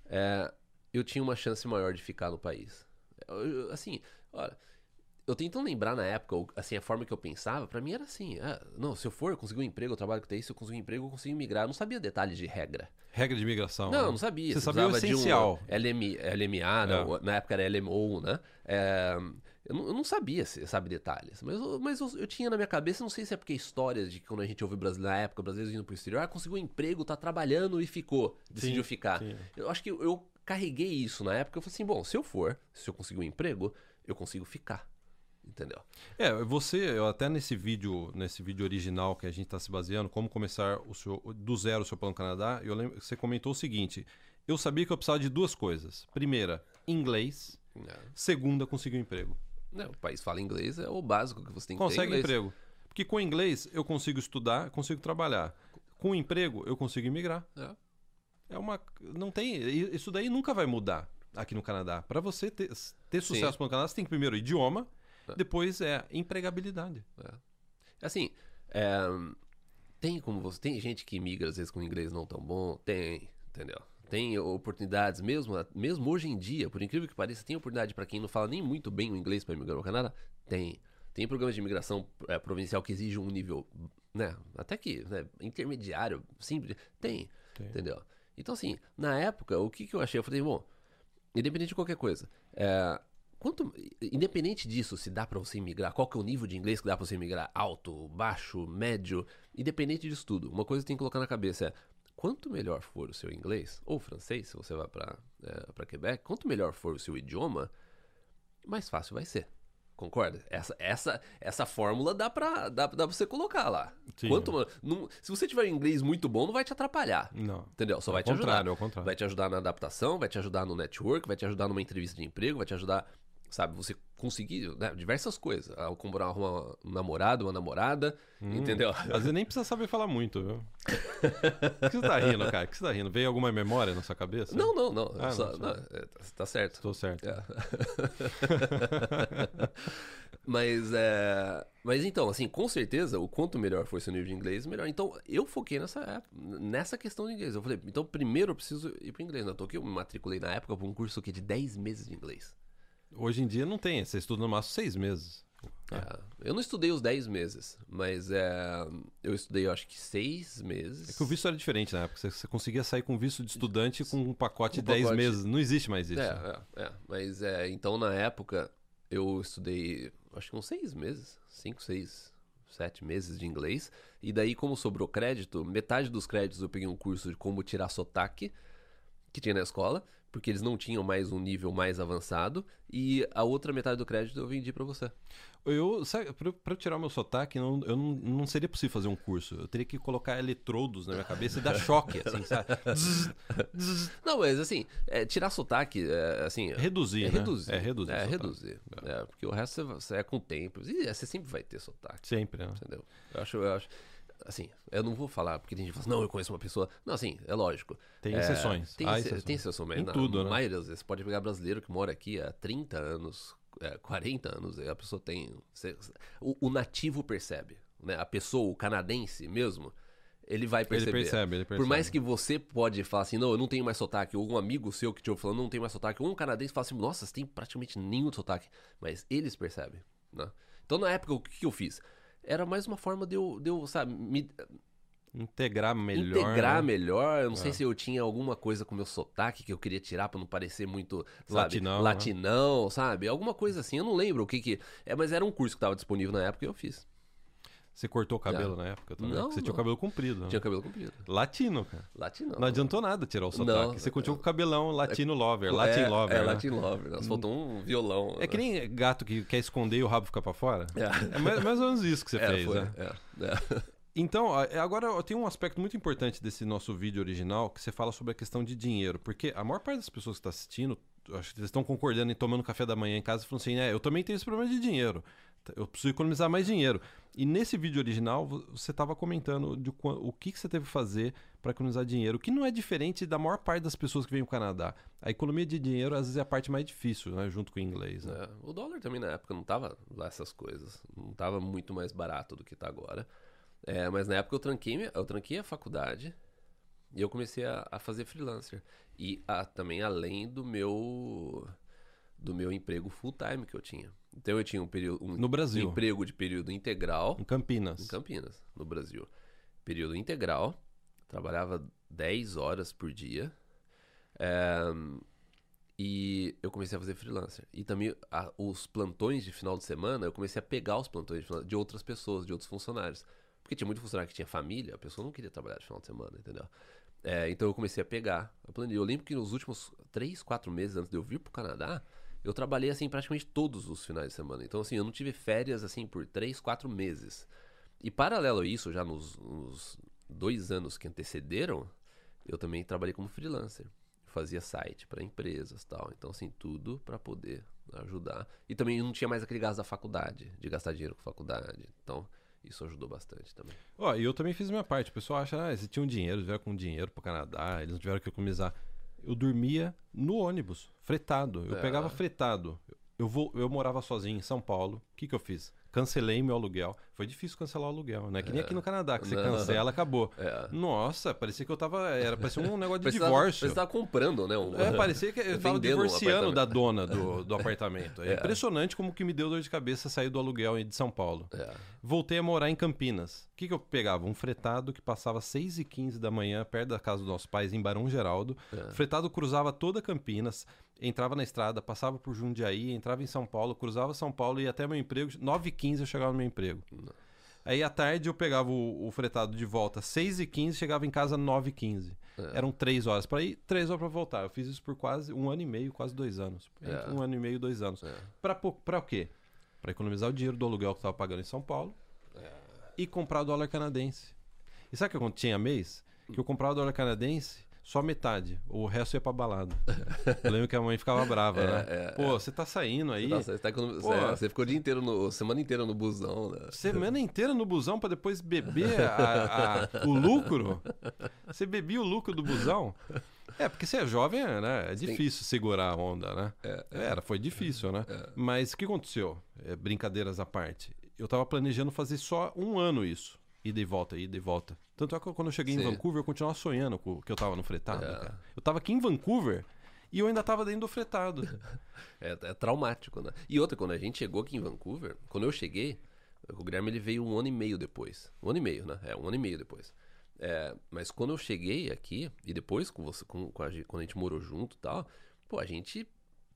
[SPEAKER 2] é, eu tinha uma chance maior de ficar no país. Eu- eu- assim, olha, eu tentando lembrar na época, assim, a forma que eu pensava, pra mim era assim, ah, não, se eu for, eu conseguir um emprego, eu trabalho com TI, se eu conseguir um emprego, eu consigo migrar. Eu não sabia detalhes de regra.
[SPEAKER 1] Regra de imigração.
[SPEAKER 2] Não,
[SPEAKER 1] né?
[SPEAKER 2] não sabia.
[SPEAKER 1] Você sabia o
[SPEAKER 2] precisava de um
[SPEAKER 1] essencial.
[SPEAKER 2] LM, LMA, né?
[SPEAKER 1] É.
[SPEAKER 2] O- na época era LMO, né? É, eu, não, eu não sabia, sabe, detalhes. Mas, eu, mas eu, eu tinha na minha cabeça, não sei se é porque histórias de quando a gente ouve brasileiro, na época, brasileiros indo pro exterior, ah, conseguiu um emprego, tá trabalhando e ficou, decidiu
[SPEAKER 1] Sim,
[SPEAKER 2] ficar.
[SPEAKER 1] sim.
[SPEAKER 2] Eu acho que eu, eu carreguei isso na época, eu falei assim, bom, se eu for, se eu conseguir um emprego, eu consigo ficar. Entendeu?
[SPEAKER 1] É, você, eu até nesse vídeo, nesse vídeo original que a gente está se baseando, como começar o seu, do zero o seu plano Canadá, eu lembro que você comentou o seguinte: eu sabia que eu precisava de duas coisas. Primeira, inglês.
[SPEAKER 2] É.
[SPEAKER 1] Segunda, conseguir um emprego.
[SPEAKER 2] Né, o país fala inglês, é o básico que você tem que ter.
[SPEAKER 1] Consegue
[SPEAKER 2] inglês.
[SPEAKER 1] emprego. Porque com inglês eu consigo estudar, consigo trabalhar. Com emprego eu consigo imigrar.
[SPEAKER 2] É.
[SPEAKER 1] É uma. Não tem. Isso daí nunca vai mudar aqui no Canadá. Para você ter, ter sucesso no Canadá, você tem que primeiro idioma,
[SPEAKER 2] É.
[SPEAKER 1] depois é empregabilidade.
[SPEAKER 2] Assim, é, tem como você. Tem gente que migra às vezes com inglês não tão bom? Tem, entendeu? Tem oportunidades, mesmo, mesmo hoje em dia, por incrível que pareça, tem oportunidade para quem não fala nem muito bem o inglês para migrar ao Canadá? Tem. Tem programas de imigração é, provincial que exigem um nível, né? Até que, né, intermediário, simples. Tem,
[SPEAKER 1] Tem.
[SPEAKER 2] entendeu? Então, assim, na época, o que, que eu achei? Eu falei, bom, independente de qualquer coisa, é, quanto, independente disso, se dá pra você imigrar, qual que é o nível de inglês que dá pra você imigrar? Alto, baixo, médio, independente disso tudo, uma coisa que tem que colocar na cabeça é, quanto melhor for o seu inglês, ou francês, se você vai pra, é, pra Quebec, quanto melhor for o seu idioma, mais fácil vai ser. Concorda? Essa, essa, essa fórmula dá pra, dá, dá pra você colocar lá.
[SPEAKER 1] Sim.
[SPEAKER 2] Quanto, não- se você tiver um inglês muito bom, não vai te atrapalhar.
[SPEAKER 1] Não.
[SPEAKER 2] Entendeu? Só vai te ajudar.
[SPEAKER 1] ao contrário.
[SPEAKER 2] Vai te ajudar na adaptação, vai te ajudar no network, vai te ajudar numa entrevista de emprego, vai te ajudar, sabe, você conseguir né, diversas coisas. Ao comprar uma, um namorado, uma namorada,
[SPEAKER 1] Hum.
[SPEAKER 2] entendeu?
[SPEAKER 1] Às vezes nem precisa saber falar muito, viu? [laughs] Por que você tá rindo, cara? Por que você tá rindo? Veio alguma memória na sua cabeça?
[SPEAKER 2] Não, não, não.
[SPEAKER 1] Ah,
[SPEAKER 2] só-
[SPEAKER 1] não,
[SPEAKER 2] não, é, tá, tá certo.
[SPEAKER 1] Estou certo.
[SPEAKER 2] É. [laughs] mas é. Mas então, assim, com certeza, o quanto melhor for seu nível de inglês, melhor. Então, eu foquei nessa, nessa questão de inglês. Eu falei, então, primeiro eu preciso ir pro inglês. Não, tô aqui, eu me matriculei na época pra um curso aqui de 10 meses de inglês.
[SPEAKER 1] Hoje em dia não tem. Você estuda no máximo seis meses.
[SPEAKER 2] É, eu não estudei os 10 meses, mas é, eu estudei, eu acho que 6 meses.
[SPEAKER 1] É que o visto era diferente na época. Você, você conseguia sair com visto de estudante com um pacote de 10
[SPEAKER 2] pacote.
[SPEAKER 1] meses. Não existe mais isso.
[SPEAKER 2] É, é, é. Mas é, então na época eu estudei, acho que uns seis meses, cinco, seis, sete meses de inglês. E daí, como sobrou crédito, metade dos créditos eu peguei um curso de como tirar sotaque que tinha na escola, porque eles não tinham mais um nível mais avançado. E a outra metade do crédito eu vendi pra você.
[SPEAKER 1] Eu, sabe, pra, tirar o meu sotaque, não, eu não, não seria possível fazer um curso. Eu teria que colocar eletrodos na minha cabeça e dar [laughs] choque, assim, sabe?
[SPEAKER 2] Não, mas assim, é, tirar sotaque, é, assim.
[SPEAKER 1] Reduzir,
[SPEAKER 2] é
[SPEAKER 1] né?
[SPEAKER 2] reduzir.
[SPEAKER 1] É reduzir.
[SPEAKER 2] É reduzir. É, porque o resto você, você é com o tempo. E é, você sempre vai ter sotaque.
[SPEAKER 1] Sempre, né?
[SPEAKER 2] Entendeu? Eu acho, eu acho. Assim, eu não vou falar porque tem gente que fala assim, não, eu conheço uma pessoa. Não, assim, é lógico.
[SPEAKER 1] Tem
[SPEAKER 2] É,
[SPEAKER 1] exceções.
[SPEAKER 2] Tem, exce-
[SPEAKER 1] exceções.
[SPEAKER 2] tem exceção, mas
[SPEAKER 1] Em
[SPEAKER 2] na
[SPEAKER 1] tudo, né?
[SPEAKER 2] maioria das vezes, você pode pegar brasileiro que mora aqui há 30 anos, é, 40 anos, e a pessoa tem. você- o, o nativo percebe, né? A pessoa, o canadense mesmo, ele vai perceber.
[SPEAKER 1] Ele percebe, ele percebe.
[SPEAKER 2] Por mais que você pode falar assim, não, eu não tenho mais sotaque, ou um amigo seu que te ouve falando, não tem mais sotaque, ou um canadense fala assim, nossa, você tem praticamente nenhum sotaque, mas eles percebem, né? Então, na época, o que eu fiz? Era mais uma forma de eu, de eu sabe, me,
[SPEAKER 1] Integrar melhor.
[SPEAKER 2] integrar
[SPEAKER 1] né?
[SPEAKER 2] melhor. Eu não
[SPEAKER 1] É.
[SPEAKER 2] sei se eu tinha alguma coisa com o meu sotaque que eu queria tirar pra não parecer muito, sabe?
[SPEAKER 1] Latinão, né?
[SPEAKER 2] Latinão, sabe? Alguma coisa assim. Eu não lembro o que que... É, mas era um curso que tava disponível na época e eu fiz.
[SPEAKER 1] Você cortou o cabelo na época também?
[SPEAKER 2] Não,
[SPEAKER 1] você tinha o
[SPEAKER 2] não.
[SPEAKER 1] cabelo comprido. né?
[SPEAKER 2] Tinha cabelo comprido.
[SPEAKER 1] Latino, cara.
[SPEAKER 2] Latinão.
[SPEAKER 1] Não adiantou nada tirar o sotaque.
[SPEAKER 2] Não.
[SPEAKER 1] você continuou com o cabelão latino lover, latin
[SPEAKER 2] é,
[SPEAKER 1] lover.
[SPEAKER 2] É,
[SPEAKER 1] né?
[SPEAKER 2] Latin Lover. Nós faltou um violão.
[SPEAKER 1] É que nem gato que quer esconder e o rabo fica pra fora.
[SPEAKER 2] É.
[SPEAKER 1] É mais, mais ou menos isso que você
[SPEAKER 2] É,
[SPEAKER 1] fez,
[SPEAKER 2] foi.
[SPEAKER 1] né?
[SPEAKER 2] É, é. [laughs]
[SPEAKER 1] Então, agora tenho um aspecto muito importante desse nosso vídeo original que você fala sobre a questão de dinheiro. Porque a maior parte das pessoas que está assistindo, acho que eles estão concordando e tomando café da manhã em casa e falando assim: é, eu também tenho esse problema de dinheiro. Eu preciso economizar mais dinheiro. E nesse vídeo original, você estava comentando de o que, você teve que fazer para economizar dinheiro, que não é diferente da maior parte das pessoas que vêm para o Canadá. A economia de dinheiro, às vezes, é a parte mais difícil, né? junto com o inglês. Né?
[SPEAKER 2] É, o dólar também, na época, não tava lá essas coisas. Não tava muito mais barato do que está agora. É, mas na época eu tranquei, eu tranquei a faculdade e eu comecei a, a fazer freelancer. E a, também além do meu do meu emprego full time que eu tinha. Então eu tinha um período um,
[SPEAKER 1] no Brasil.
[SPEAKER 2] Emprego de período integral
[SPEAKER 1] em Campinas.
[SPEAKER 2] Em Campinas, no Brasil. Período integral, trabalhava 10 horas por dia. É, e eu comecei a fazer freelancer. E também a, os plantões de final de semana, eu comecei a pegar os plantões de, de outras pessoas, de outros funcionários. Porque tinha muito funcionário que tinha família, a pessoa não queria trabalhar de final de semana, entendeu? É, então eu comecei a pegar a planilha. Eu lembro que nos últimos 3, 4 meses antes de eu vir pro Canadá, eu trabalhei assim praticamente todos os finais de semana. Então, assim, eu não tive férias assim por 3, 4 meses. E paralelo a isso, já nos, nos dois anos que antecederam, eu também trabalhei como freelancer. fazia site para empresas tal. Então, assim, tudo para poder ajudar. E também não tinha mais aquele gasto da faculdade, de gastar dinheiro com faculdade. Então, isso ajudou bastante também.
[SPEAKER 1] Ó, e eu também fiz minha parte. O pessoal acha, ah, eles tinham dinheiro, eles vieram com dinheiro pro Canadá, eles não tiveram que economizar. Eu dormia no ônibus, fretado. Eu é. pegava fretado. Eu, vou, eu morava sozinho em São Paulo. O que, que eu fiz? Cancelei meu aluguel. Foi difícil cancelar o aluguel, né? Que nem é. aqui no Canadá, que você não. cancela, acabou. É. Nossa, parecia que eu tava. Era, parecia um negócio de parecia divórcio.
[SPEAKER 2] Você tava comprando, né? Um...
[SPEAKER 1] É, parecia que eu tava divorciando um da dona do, do apartamento. [laughs] É, é, impressionante como que me deu dor de cabeça sair do aluguel de São Paulo. É. Voltei a morar em Campinas. O que, que eu pegava? Um fretado que passava 6 e 15 da manhã, perto da casa dos nossos pais, em Barão Geraldo. É. O fretado cruzava toda Campinas entrava na estrada, passava por Jundiaí, entrava em São Paulo, cruzava São Paulo e ia até meu emprego. 9h15 eu chegava no meu emprego. Não. Aí à tarde eu pegava o, o, fretado de volta 6h15, chegava em casa 9h15. É. Eram 3 horas para ir, 3 horas para voltar. Eu fiz isso por quase um ano e meio, quase dois anos. É. Um ano e meio, dois anos. É. Para o quê? Para economizar o dinheiro do aluguel que eu estava pagando em São Paulo é. e comprar dólar canadense. E sabe o que eu tinha mês? Que eu comprava dólar canadense só metade. O resto ia pra balada. Eu lembro que a mãe ficava brava, [laughs] é, né? É, Pô, é. você tá saindo aí.
[SPEAKER 2] Você, tá, você, Pô, você, ficou o dia inteiro, no, semana inteira no busão, né?
[SPEAKER 1] Semana [laughs] inteira no busão pra depois beber a, a, o lucro? Você bebia o lucro do busão? É, porque você é jovem, né? É difícil Tem... segurar a onda, né? É, é. Era, foi difícil, né? É. Mas o que aconteceu? brincadeiras à parte. Eu tava planejando fazer só um ano isso. Ida e volta, ida e volta. Tanto é que quando eu cheguei Sim. em Vancouver, eu continuava sonhando com que eu tava no fretado. É. Eu tava aqui em Vancouver e eu ainda tava dentro do fretado. [laughs]
[SPEAKER 2] é, é, traumático, né? E outra, quando a gente chegou aqui em Vancouver, quando eu cheguei, o Guilherme ele veio um ano e meio depois. Um ano e meio, né? É, um ano e meio depois. É, mas quando eu cheguei aqui, e depois com você, com, com a, quando a gente morou junto e tal, pô, a gente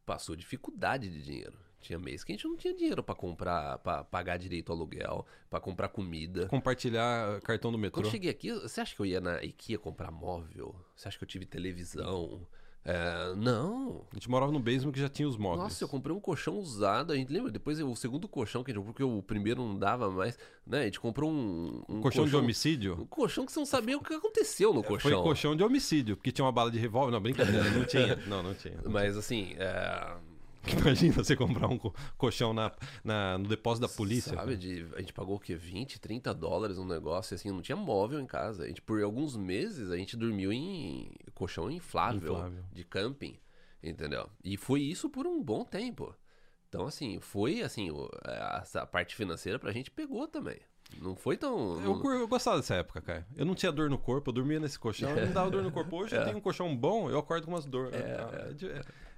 [SPEAKER 2] passou dificuldade de dinheiro. Tinha mês que a gente não tinha dinheiro para comprar, para pagar direito ao aluguel, para comprar comida.
[SPEAKER 1] Compartilhar cartão do metrô.
[SPEAKER 2] Quando eu cheguei aqui, você acha que eu ia na IKEA comprar móvel? Você acha que eu tive televisão? É, não.
[SPEAKER 1] A gente morava no basement que já tinha os móveis.
[SPEAKER 2] Nossa, eu comprei um colchão usado. A gente lembra? Depois o segundo colchão que a gente comprou, porque o primeiro não dava mais. Né? A gente comprou um.
[SPEAKER 1] um colchão, colchão, de homicídio?
[SPEAKER 2] Um colchão que você não sabia o que aconteceu no colchão.
[SPEAKER 1] Foi colchão de homicídio, porque tinha uma bala de revólver. Não, brincadeira, não tinha. [laughs] Não, não tinha.
[SPEAKER 2] Não Mas tinha. assim. É [laughs]
[SPEAKER 1] Imagina você comprar um colchão na, na, no depósito da polícia.
[SPEAKER 2] Sabe, de, a gente pagou o quê? 20, 30 dólares um negócio assim, não tinha móvel em casa. A gente, por alguns meses a gente dormiu em colchão inflável, inflável. de camping, entendeu? E foi isso por um bom tempo. Então, assim, foi assim, essa parte financeira pra gente pegou também. Não foi tão.
[SPEAKER 1] Eu, eu, gostava dessa época, cara. Eu não tinha dor no corpo, eu dormia nesse colchão, não dava dor no corpo. Hoje [laughs] é. eu tenho um colchão bom, eu acordo com umas dores. É,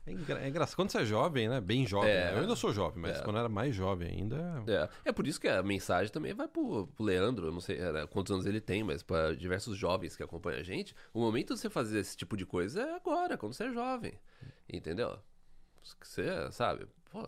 [SPEAKER 1] é, engra... é engraçado. Quando você é jovem, né? Bem jovem. É, eu ainda sou jovem, mas é. quando eu era mais jovem ainda.
[SPEAKER 2] É. é por isso que a mensagem também vai pro, pro Leandro. Eu não sei né, quantos anos ele tem, mas para diversos jovens que acompanham a gente, o momento de você fazer esse tipo de coisa é agora, quando você é jovem. Entendeu? Você, sabe? Pô,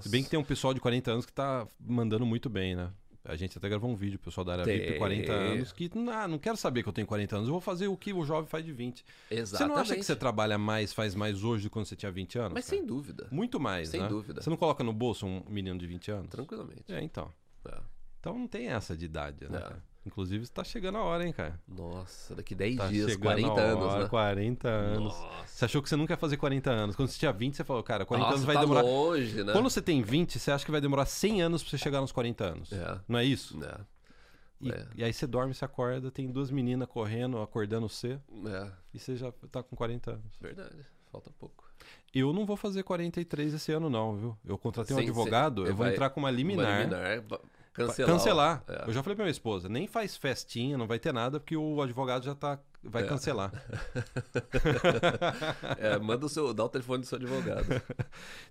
[SPEAKER 1] Se bem que tem um pessoal de 40 anos que tá mandando muito bem, né? A gente até gravou um vídeo, pessoal da área Tem. VIP 40 anos, que ah, não quero saber que eu tenho 40 anos, eu vou fazer o que o jovem faz de 20.
[SPEAKER 2] Exatamente.
[SPEAKER 1] Você não acha que você trabalha mais, faz mais hoje do que quando você tinha 20 anos?
[SPEAKER 2] Mas cara? sem dúvida.
[SPEAKER 1] Muito mais,
[SPEAKER 2] Sem
[SPEAKER 1] né?
[SPEAKER 2] dúvida.
[SPEAKER 1] Você não coloca no bolso um menino de 20 anos?
[SPEAKER 2] Tranquilamente.
[SPEAKER 1] É, então. É. Então não tem essa de idade, né? É. Inclusive, está chegando a hora, hein, cara?
[SPEAKER 2] Nossa, daqui 10
[SPEAKER 1] Tá
[SPEAKER 2] dias,
[SPEAKER 1] chegando
[SPEAKER 2] 40
[SPEAKER 1] a hora,
[SPEAKER 2] anos, né?
[SPEAKER 1] 40 anos.
[SPEAKER 2] Nossa,
[SPEAKER 1] Você achou que você nunca ia fazer 40 anos. Quando você tinha 20, você falou, cara, 40
[SPEAKER 2] Nossa
[SPEAKER 1] anos vai
[SPEAKER 2] tá
[SPEAKER 1] demorar.
[SPEAKER 2] longe, né?
[SPEAKER 1] Quando você tem 20, você acha que vai demorar 100 anos pra você chegar nos 40 anos.
[SPEAKER 2] É,
[SPEAKER 1] Não é isso?
[SPEAKER 2] é,
[SPEAKER 1] E,
[SPEAKER 2] É.
[SPEAKER 1] e aí você dorme, você acorda, tem duas meninas correndo, acordando você,
[SPEAKER 2] é,
[SPEAKER 1] e você já tá com 40 anos.
[SPEAKER 2] verdade. Falta pouco.
[SPEAKER 1] Eu não vou fazer 43 esse ano, não, viu? Eu contratei um
[SPEAKER 2] Sem-
[SPEAKER 1] advogado,
[SPEAKER 2] sem-
[SPEAKER 1] eu vou entrar com uma
[SPEAKER 2] Uma
[SPEAKER 1] liminar.
[SPEAKER 2] Cancelar.
[SPEAKER 1] Cancelar.
[SPEAKER 2] É.
[SPEAKER 1] Eu já falei pra minha esposa, nem faz festinha, não vai ter nada, porque o advogado já tá. Vai
[SPEAKER 2] É.
[SPEAKER 1] cancelar. [laughs]
[SPEAKER 2] É, manda o seu, dá o telefone do seu advogado. [laughs]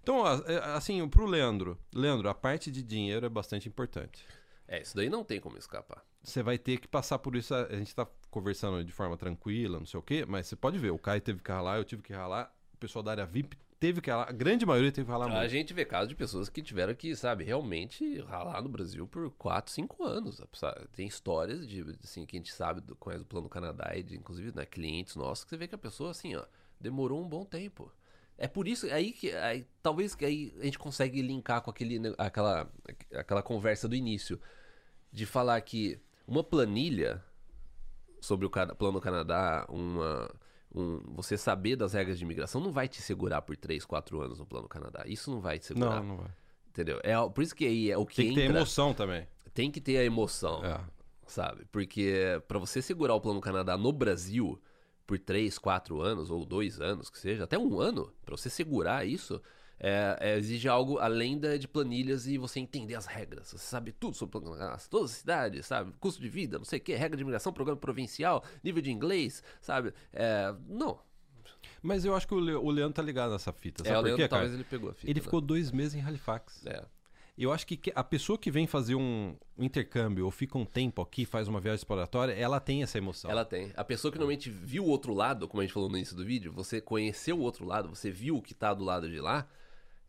[SPEAKER 1] Então, ó, é, assim, pro Leandro. Leandro, a parte de dinheiro é bastante importante.
[SPEAKER 2] É, isso daí não tem como escapar.
[SPEAKER 1] Você vai ter que passar por isso. A gente tá conversando de forma tranquila, não sei o quê, mas você pode ver, o Caio teve que ralar, eu tive que ralar, o pessoal da área VIP teve que ralar, a grande maioria teve que ralar
[SPEAKER 2] A
[SPEAKER 1] muito.
[SPEAKER 2] gente vê casos de pessoas que tiveram que, sabe, realmente ralar no Brasil por 4, 5 anos. sabe? Tem histórias de, assim, que a gente sabe, do, conhece o Plano Canadá e de, inclusive, né, clientes nossos, que você vê que a pessoa, assim, ó, demorou um bom tempo. É por isso, aí que, aí, talvez que aí a gente consegue linkar com aquele, aquela, aquela conversa do início, de falar que uma planilha sobre o Plano Canadá, uma, um, você saber das regras de imigração não vai te segurar por 3, 4 anos no Plano Canadá. Isso não vai te segurar.
[SPEAKER 1] Não, não vai.
[SPEAKER 2] Entendeu? É, por isso que aí é o que
[SPEAKER 1] Tem que ter
[SPEAKER 2] entra,
[SPEAKER 1] emoção também.
[SPEAKER 2] tem que ter a emoção,
[SPEAKER 1] É.
[SPEAKER 2] sabe? Porque pra você segurar o Plano Canadá no Brasil por 3, 4 anos, ou 2 anos, que seja, até um ano, pra você segurar isso, é, é, exige algo além da, de planilhas e você entender as regras. Você sabe tudo sobre todas as cidades, sabe? Custo de vida, não sei o que, regra de imigração, programa provincial, nível de inglês, sabe? É, não.
[SPEAKER 1] Mas eu acho que o, Le- o Leandro tá ligado nessa fita. Sabe
[SPEAKER 2] É, o Leandro
[SPEAKER 1] quê,
[SPEAKER 2] talvez ele pegou a fita.
[SPEAKER 1] Ele
[SPEAKER 2] né?
[SPEAKER 1] ficou dois meses em Halifax.
[SPEAKER 2] É.
[SPEAKER 1] Eu acho que a pessoa que vem fazer um intercâmbio ou fica um tempo aqui, faz uma viagem exploratória, ela tem essa emoção.
[SPEAKER 2] Ela tem. A pessoa que normalmente viu o outro lado, como a gente falou no início do vídeo, você conheceu o outro lado, você viu o que tá do lado de lá,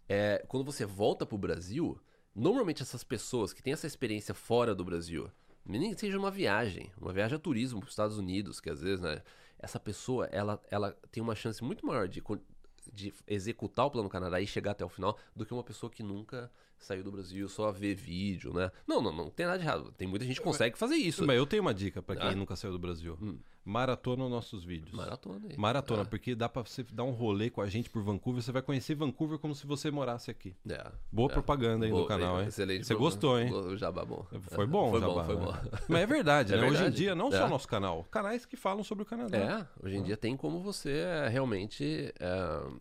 [SPEAKER 2] é, quando você volta pro Brasil, normalmente essas pessoas que têm essa experiência fora do Brasil, nem que seja uma viagem, uma viagem a turismo para os Estados Unidos, que às vezes, né, essa pessoa, ela, ela tem uma chance muito maior de, de executar o Plano Canadá e chegar até o final do que uma pessoa que nunca saiu do Brasil só a ver vídeo, né? Não, não, não tem nada de errado. Tem muita gente que consegue fazer isso.
[SPEAKER 1] Mas eu tenho uma dica pra quem
[SPEAKER 2] Ah.
[SPEAKER 1] nunca saiu do Brasil.
[SPEAKER 2] Hum.
[SPEAKER 1] Maratona nossos vídeos.
[SPEAKER 2] Maratona aí.
[SPEAKER 1] Maratona,
[SPEAKER 2] É.
[SPEAKER 1] porque dá pra você dar um rolê com a gente por Vancouver, você vai conhecer Vancouver como se você morasse aqui.
[SPEAKER 2] É.
[SPEAKER 1] Boa
[SPEAKER 2] É.
[SPEAKER 1] propaganda aí no
[SPEAKER 2] Boa,
[SPEAKER 1] canal, hein?
[SPEAKER 2] Excelente.
[SPEAKER 1] Você gostou, hein?
[SPEAKER 2] O jabá bom.
[SPEAKER 1] Foi bom,
[SPEAKER 2] Foi
[SPEAKER 1] Jabá,
[SPEAKER 2] bom, foi
[SPEAKER 1] né?
[SPEAKER 2] bom. [laughs]
[SPEAKER 1] Mas é verdade,
[SPEAKER 2] É
[SPEAKER 1] né? Hoje em
[SPEAKER 2] verdade.
[SPEAKER 1] dia, não
[SPEAKER 2] É.
[SPEAKER 1] só nosso canal, canais que falam sobre o Canadá.
[SPEAKER 2] É, hoje em dia tem como você é, realmente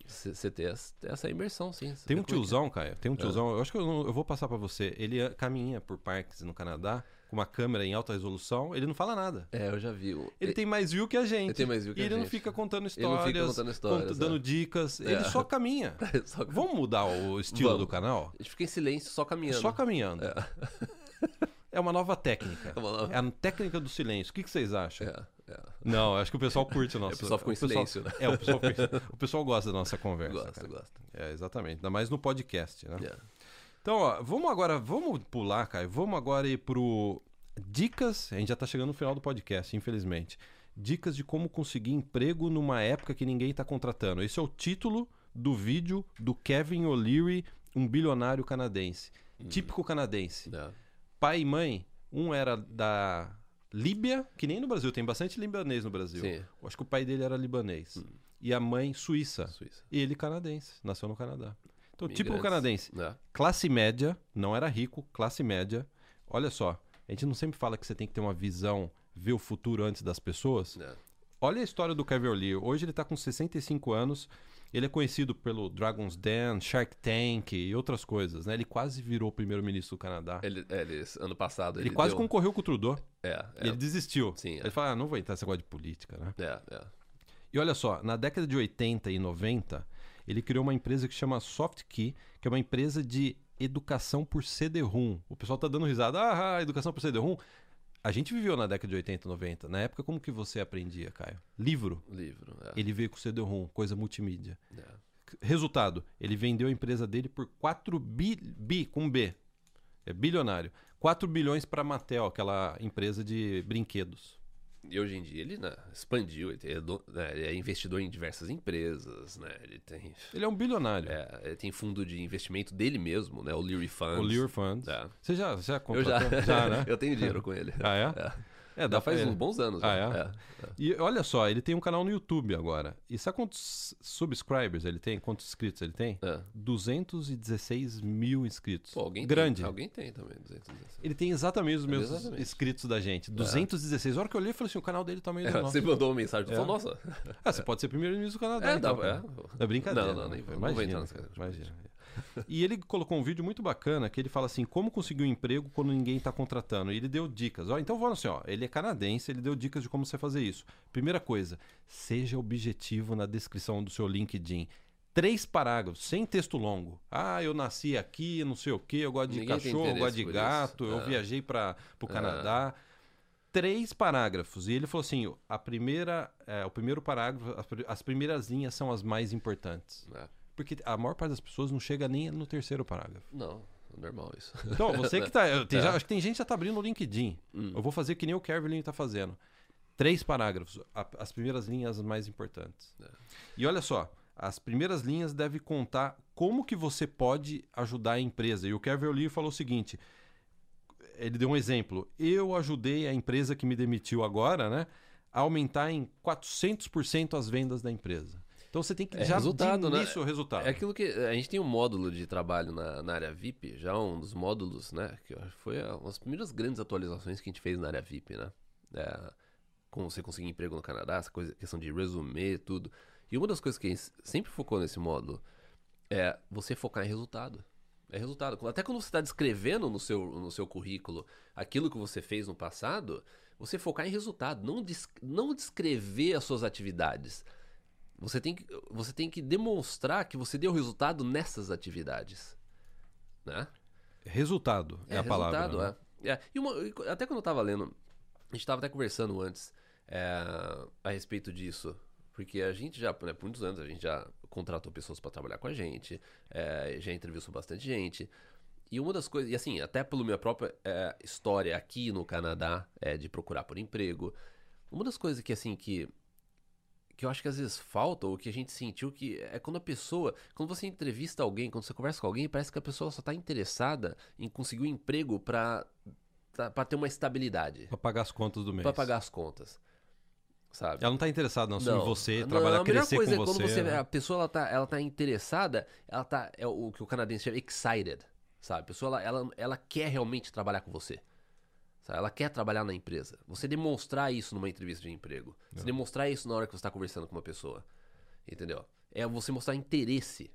[SPEAKER 2] você ter essa- imersão, sim.
[SPEAKER 1] Tem um
[SPEAKER 2] é
[SPEAKER 1] tiozão, Caio, tem um tiozão, eu acho que eu, não- eu vou passar pra você. Ele caminha por parques no Canadá com uma câmera em alta resolução, ele não fala nada.
[SPEAKER 2] É, eu já vi.
[SPEAKER 1] Ele tem mais view que a gente.
[SPEAKER 2] Ele tem mais view que
[SPEAKER 1] e
[SPEAKER 2] a
[SPEAKER 1] ele não fica contando
[SPEAKER 2] Ele
[SPEAKER 1] histórias,
[SPEAKER 2] não fica contando histórias,
[SPEAKER 1] cont- dando
[SPEAKER 2] é.
[SPEAKER 1] dicas,
[SPEAKER 2] É. [laughs]
[SPEAKER 1] ele só caminha.
[SPEAKER 2] Só
[SPEAKER 1] Vamos mudar o estilo
[SPEAKER 2] Vamos.
[SPEAKER 1] do canal?
[SPEAKER 2] A gente fica em silêncio só caminhando.
[SPEAKER 1] Só caminhando.
[SPEAKER 2] É.
[SPEAKER 1] É uma nova técnica. [laughs]
[SPEAKER 2] É uma nova-
[SPEAKER 1] É a técnica do silêncio. O que, vocês acham?
[SPEAKER 2] É, é.
[SPEAKER 1] Não, acho que o pessoal curte [laughs] o nosso.
[SPEAKER 2] o pessoal ficou em silêncio, né?
[SPEAKER 1] É, o pessoal, o pessoal gosta da nossa conversa.
[SPEAKER 2] Gosta,
[SPEAKER 1] cara.
[SPEAKER 2] gosta.
[SPEAKER 1] É, exatamente. Ainda mais no podcast, né?
[SPEAKER 2] É.
[SPEAKER 1] Então, ó, vamos agora, vamos pular, Caio. Vamos agora ir pro dicas. A gente já tá chegando no final do podcast, infelizmente. Dicas de como conseguir emprego numa época que ninguém tá contratando. Esse é o título do vídeo do Kevin O'Leary, um bilionário canadense.
[SPEAKER 2] Hum.
[SPEAKER 1] Típico canadense.
[SPEAKER 2] É.
[SPEAKER 1] Pai e mãe, um era da Líbia, que nem no Brasil, tem bastante libanês no Brasil.
[SPEAKER 2] Sim.
[SPEAKER 1] Acho que o pai dele era libanês. E a mãe suíça.
[SPEAKER 2] Suíça.
[SPEAKER 1] E ele canadense, nasceu no Canadá. Então, típico
[SPEAKER 2] Imigrantes.
[SPEAKER 1] canadense.
[SPEAKER 2] É.
[SPEAKER 1] Classe média, não era rico, classe média. Olha só, a gente não sempre fala que você tem que ter uma visão, ver o futuro antes das pessoas.
[SPEAKER 2] É.
[SPEAKER 1] Olha a história do Kevin O'Leary. Hoje ele tá com 65 anos. Ele é conhecido pelo Dragon's Den, Shark Tank e outras coisas, né? Ele quase virou primeiro-ministro do Canadá. Ele,
[SPEAKER 2] Ele, é, ele- ano passado ele,
[SPEAKER 1] quase
[SPEAKER 2] deu...
[SPEAKER 1] concorreu com o Trudeau.
[SPEAKER 2] É, é,
[SPEAKER 1] ele desistiu.
[SPEAKER 2] Sim, é.
[SPEAKER 1] Ele falou, ah, não vou entrar nesse negócio de política, né?
[SPEAKER 2] é, é.
[SPEAKER 1] E olha só, na década de 80 e 90, ele criou uma empresa que chama SoftKey, que é uma empresa de educação por CD-ROM. O pessoal tá dando risada, ah, educação por CD-ROM. A gente viveu na década de 80 e 90. Na época, como que você aprendia, Caio? Livro.
[SPEAKER 2] Livro. É.
[SPEAKER 1] Ele veio com CD-ROM, coisa multimídia.
[SPEAKER 2] é.
[SPEAKER 1] Resultado, ele vendeu a empresa dele por 4 bi, bi com B. É bilionário. 4 bilhões para Mattel, aquela empresa de brinquedos.
[SPEAKER 2] E hoje em dia ele né, expandiu, ele é, do- né, é investidor em diversas empresas, né? Ele tem,
[SPEAKER 1] Ele é um bilionário.
[SPEAKER 2] é, ele tem fundo de investimento dele mesmo, né? O Leary Funds.
[SPEAKER 1] O Lear Funds.
[SPEAKER 2] É.
[SPEAKER 1] Você já, já
[SPEAKER 2] Eu
[SPEAKER 1] contratou?
[SPEAKER 2] já,
[SPEAKER 1] né? [laughs]
[SPEAKER 2] eu tenho dinheiro com ele.
[SPEAKER 1] Ah, é?
[SPEAKER 2] É. É, dá faz uns bons anos.
[SPEAKER 1] Ah, é? É, é? E olha só, ele tem um canal no YouTube agora. E sabe quantos subscribers ele tem? Quantos inscritos ele tem? É. 216 mil inscritos.
[SPEAKER 2] Pô, alguém
[SPEAKER 1] Grande.
[SPEAKER 2] Tem, alguém tem também, 216.
[SPEAKER 1] Ele tem exatamente os mesmos exatamente. inscritos da gente. 216. É. A hora que eu olhei, eu falei assim, o canal dele tá meio...
[SPEAKER 2] É, você mandou uma mensagem, é. falou, nossa...
[SPEAKER 1] Ah, você pode ser primeiro-ministro do Canadá,
[SPEAKER 2] é,
[SPEAKER 1] então.
[SPEAKER 2] Dá, é.
[SPEAKER 1] é brincadeira.
[SPEAKER 2] Não, não,
[SPEAKER 1] não vou entrar nessa Imagina. [laughs] E ele colocou um vídeo muito bacana que ele fala assim: como conseguir um emprego quando ninguém está contratando. E ele deu dicas. Ó, então vamos assim, ó, ele é canadense, ele deu dicas de como você fazer isso. Primeira coisa, seja objetivo na descrição do seu LinkedIn. Três parágrafos, sem texto longo. Ah, eu nasci aqui, não sei o quê, eu gosto de Ninguém cachorro, eu gosto de gato, eu é. viajei para o é. Canadá. Três parágrafos. E ele falou assim: a primeira, é, o primeiro parágrafo, as primeiras linhas são as mais importantes. É. Porque a maior parte das pessoas não chega nem no terceiro parágrafo.
[SPEAKER 2] Não, é normal isso.
[SPEAKER 1] Então, você que tá. [laughs] Tem, é. já, acho que tem gente que já tá abrindo o LinkedIn. Hum. Eu vou fazer que nem o Kevin tá fazendo. Três parágrafos, a, as primeiras linhas mais importantes. É. E olha só, as primeiras linhas devem contar como que você pode ajudar a empresa. E o Kevin Lee falou o seguinte: ele deu um exemplo. Eu ajudei a empresa que me demitiu agora, né? A aumentar em 400% as vendas da empresa. Então você tem que
[SPEAKER 2] é
[SPEAKER 1] já
[SPEAKER 2] resultado,
[SPEAKER 1] né? o resultado.
[SPEAKER 2] É aquilo que a gente tem um módulo de trabalho na, na área VIP, já um dos módulos, né? Que foi uma das primeiras grandes atualizações que a gente fez na área VIP, né? É, como você conseguir emprego no Canadá, essa coisa, questão de resumir, tudo. E uma das coisas que a gente sempre focou nesse módulo é você focar em resultado. É resultado. Até quando você está descrevendo no seu, no seu currículo aquilo que você fez no passado, você focar em resultado, não, não descrever as suas atividades. Você tem, que, você tem que demonstrar que você deu resultado nessas atividades. Né?
[SPEAKER 1] Resultado é, é a palavra.
[SPEAKER 2] Né? É. é. E uma, até quando eu estava lendo, a gente estava até conversando antes é, a respeito disso. Porque a gente já, né, por muitos anos, a gente já contratou pessoas para trabalhar com a gente, é, já entrevistou bastante gente. E uma das coisas, e assim, até pela minha própria é, história aqui no Canadá, é, de procurar por emprego, uma das coisas que, assim, que que eu acho que às vezes falta, ou que a gente sentiu que é quando a pessoa, quando você entrevista alguém, quando você conversa com alguém, parece que a pessoa só está interessada em conseguir um emprego para para ter uma estabilidade.
[SPEAKER 1] Para pagar as contas do mês.
[SPEAKER 2] Para pagar as contas. Sabe?
[SPEAKER 1] Ela não está interessada não, não, em você, não, trabalhar, a crescer coisa
[SPEAKER 2] com
[SPEAKER 1] é quando
[SPEAKER 2] você.
[SPEAKER 1] Né?
[SPEAKER 2] A pessoa ela tá, ela tá interessada, ela tá é o que o canadense chama excited, sabe? A pessoa ela, ela, ela quer realmente trabalhar com você. Ela quer trabalhar na empresa. Você demonstrar isso numa entrevista de emprego. Você é. demonstrar isso na hora que você está conversando com uma pessoa. Entendeu? É você mostrar interesse.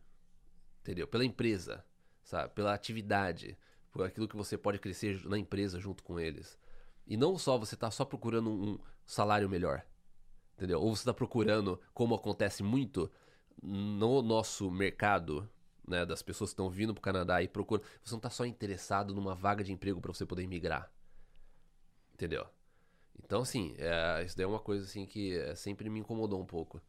[SPEAKER 2] Entendeu? Pela empresa. Sabe? Pela atividade. Por aquilo que você pode crescer na empresa junto com eles. E não só você está só procurando um salário melhor. Entendeu? Ou você está procurando, como acontece muito no nosso mercado, né, das pessoas que estão vindo para o Canadá e procuram. Você não está só interessado numa vaga de emprego para você poder migrar. Entendeu? Então, assim, é, isso daí é uma coisa assim que é, sempre me incomodou um pouco.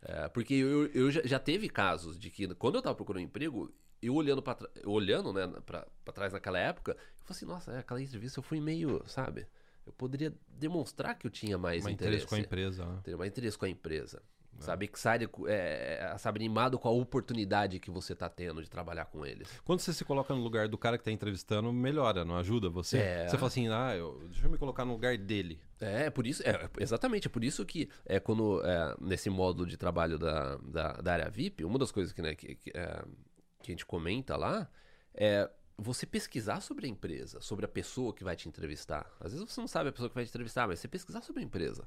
[SPEAKER 2] É, porque eu, eu já, já, teve casos de que quando eu tava procurando um emprego, eu olhando para olhando, né, pra, pra trás naquela época, eu falei assim, nossa, é, aquela entrevista eu fui meio, sabe? Eu poderia demonstrar que eu tinha mais
[SPEAKER 1] mais
[SPEAKER 2] interesse.
[SPEAKER 1] interesse com a empresa. Né?
[SPEAKER 2] Mais interesse com a empresa. É. Sabe, excited, é, é, sabe, animado com a oportunidade que você está tendo de trabalhar com eles.
[SPEAKER 1] Quando você se coloca no lugar do cara que está entrevistando, melhora, não ajuda você? É. Você fala assim, ah, eu, deixa eu me colocar no lugar dele.
[SPEAKER 2] É, por isso, é, exatamente, é por isso que é quando, é, nesse módulo de trabalho da, da, da, área VIP, uma das coisas que, né, que, que, é, que a gente comenta lá é você pesquisar sobre a empresa, sobre a pessoa que vai te entrevistar. Às vezes você não sabe a pessoa que vai te entrevistar, mas você pesquisar sobre a empresa.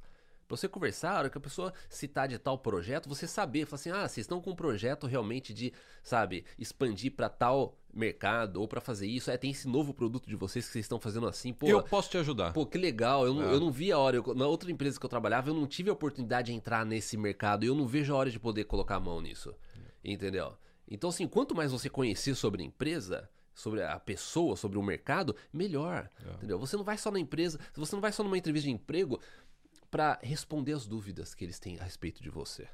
[SPEAKER 2] Pra você conversar, a hora que a pessoa citar de tal projeto, você saber, falar assim, ah, vocês estão com um projeto realmente de, sabe, expandir para tal mercado ou para fazer isso, é, tem esse novo produto de vocês que vocês estão fazendo assim, pô.
[SPEAKER 1] Eu posso te ajudar.
[SPEAKER 2] Pô, que legal, eu, é. não, eu não vi a hora, eu, na outra empresa que eu trabalhava, eu não tive a oportunidade de entrar nesse mercado, e eu não vejo a hora de poder colocar a mão nisso, entendeu? Então, assim, quanto mais você conhecer sobre a empresa, sobre a pessoa, sobre o mercado, melhor. É. Entendeu? Você não vai só na empresa, você não vai só numa entrevista de emprego para responder as dúvidas que eles têm a respeito de você.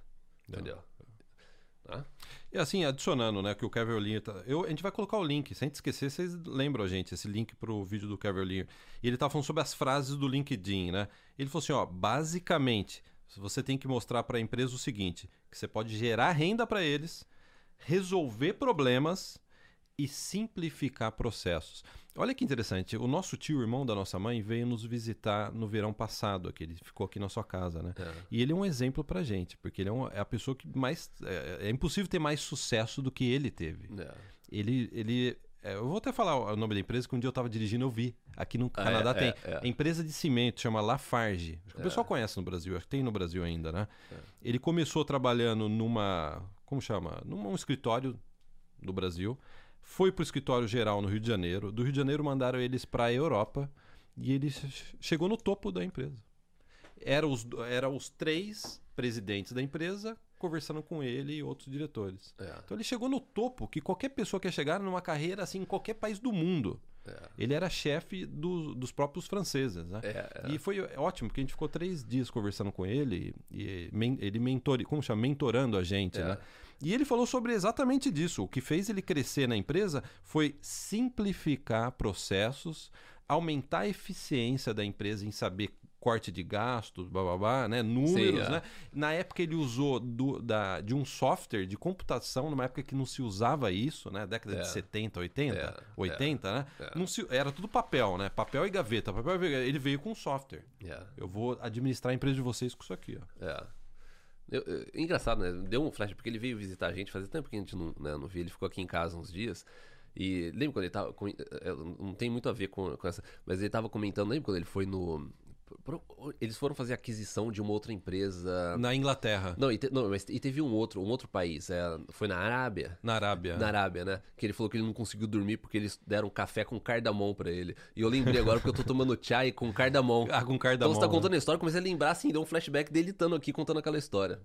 [SPEAKER 2] Entendeu?
[SPEAKER 1] E assim, adicionando, né, que o Kevin Olin tá, eu, a gente vai colocar o link, sem te esquecer, vocês lembram gente, esse link pro vídeo do Kevin Olin. E ele tá falando sobre as frases do LinkedIn, né? Ele falou assim, ó, basicamente, você tem que mostrar para a empresa o seguinte, que você pode gerar renda para eles, resolver problemas e simplificar processos. Olha que interessante. O nosso tio, irmão da nossa mãe, veio nos visitar no verão passado. Aqui, ele ficou aqui na sua casa, né?
[SPEAKER 2] É.
[SPEAKER 1] E ele é um exemplo pra gente, porque ele é, um- é a pessoa que mais. É, é impossível ter mais sucesso do que ele teve.
[SPEAKER 2] É.
[SPEAKER 1] Ele. ele é, eu vou até falar o nome da empresa que um dia eu tava dirigindo eu vi. Aqui no
[SPEAKER 2] Ah,
[SPEAKER 1] Canadá
[SPEAKER 2] é,
[SPEAKER 1] tem.
[SPEAKER 2] é, é.
[SPEAKER 1] Empresa de cimento chama Lafarge. Acho que o pessoal conhece no Brasil, acho que tem no Brasil ainda, né?
[SPEAKER 2] É.
[SPEAKER 1] Ele começou trabalhando numa. Como chama? Num um escritório do Brasil. Foi pro escritório geral no Rio de Janeiro. Do Rio de Janeiro mandaram eles pra Europa. E ele che- chegou no topo da empresa. Era os, era os três presidentes da empresa conversando com ele e outros diretores.
[SPEAKER 2] É.
[SPEAKER 1] Então ele chegou no topo que qualquer pessoa quer chegar numa carreira assim em qualquer país do mundo.
[SPEAKER 2] É.
[SPEAKER 1] Ele era chefe do- dos próprios franceses, né?
[SPEAKER 2] É, é.
[SPEAKER 1] E foi ótimo, porque a gente ficou três dias conversando com ele e ele mentor, como chama? mentorando a gente,
[SPEAKER 2] É.
[SPEAKER 1] né? E ele falou sobre exatamente disso. O que fez ele crescer na empresa foi simplificar processos, aumentar a eficiência da empresa em saber corte de gastos, bababá, né? números,
[SPEAKER 2] Sim, é.
[SPEAKER 1] né? Na época ele usou do- da- de um software de computação, numa época que não se usava isso, né? Década
[SPEAKER 2] É.
[SPEAKER 1] de 70, 80,
[SPEAKER 2] É,
[SPEAKER 1] 80, né?
[SPEAKER 2] é.
[SPEAKER 1] Não se- era tudo papel, né? Papel e gaveta. Papel e gaveta. Ele veio com software.
[SPEAKER 2] É.
[SPEAKER 1] Eu vou administrar a empresa de vocês com isso aqui, ó.
[SPEAKER 2] É. Eu- eu- engraçado, né? Deu um flash, porque ele veio visitar a gente, fazia tempo que a gente não, né, não via, ele ficou aqui em casa uns dias. E lembra quando ele tava. com- é, Não tem muito a ver com, com essa. Mas ele tava comentando, lembra quando ele foi no. Eles foram fazer aquisição de uma outra empresa.
[SPEAKER 1] Na Inglaterra,
[SPEAKER 2] Não, e, te- não, mas e teve um outro, um outro país. é, foi na Arábia.
[SPEAKER 1] na Arábia.
[SPEAKER 2] Na Arábia, né? Que ele falou que ele não conseguiu dormir porque eles deram café com cardamom pra ele. E eu lembrei agora porque eu tô tomando chai com cardamom.
[SPEAKER 1] Ah, com
[SPEAKER 2] Então
[SPEAKER 1] cardamom.
[SPEAKER 2] você tá
[SPEAKER 1] né?
[SPEAKER 2] contando a história, comecei a lembrar assim, deu um flashback dele estando aqui contando aquela história.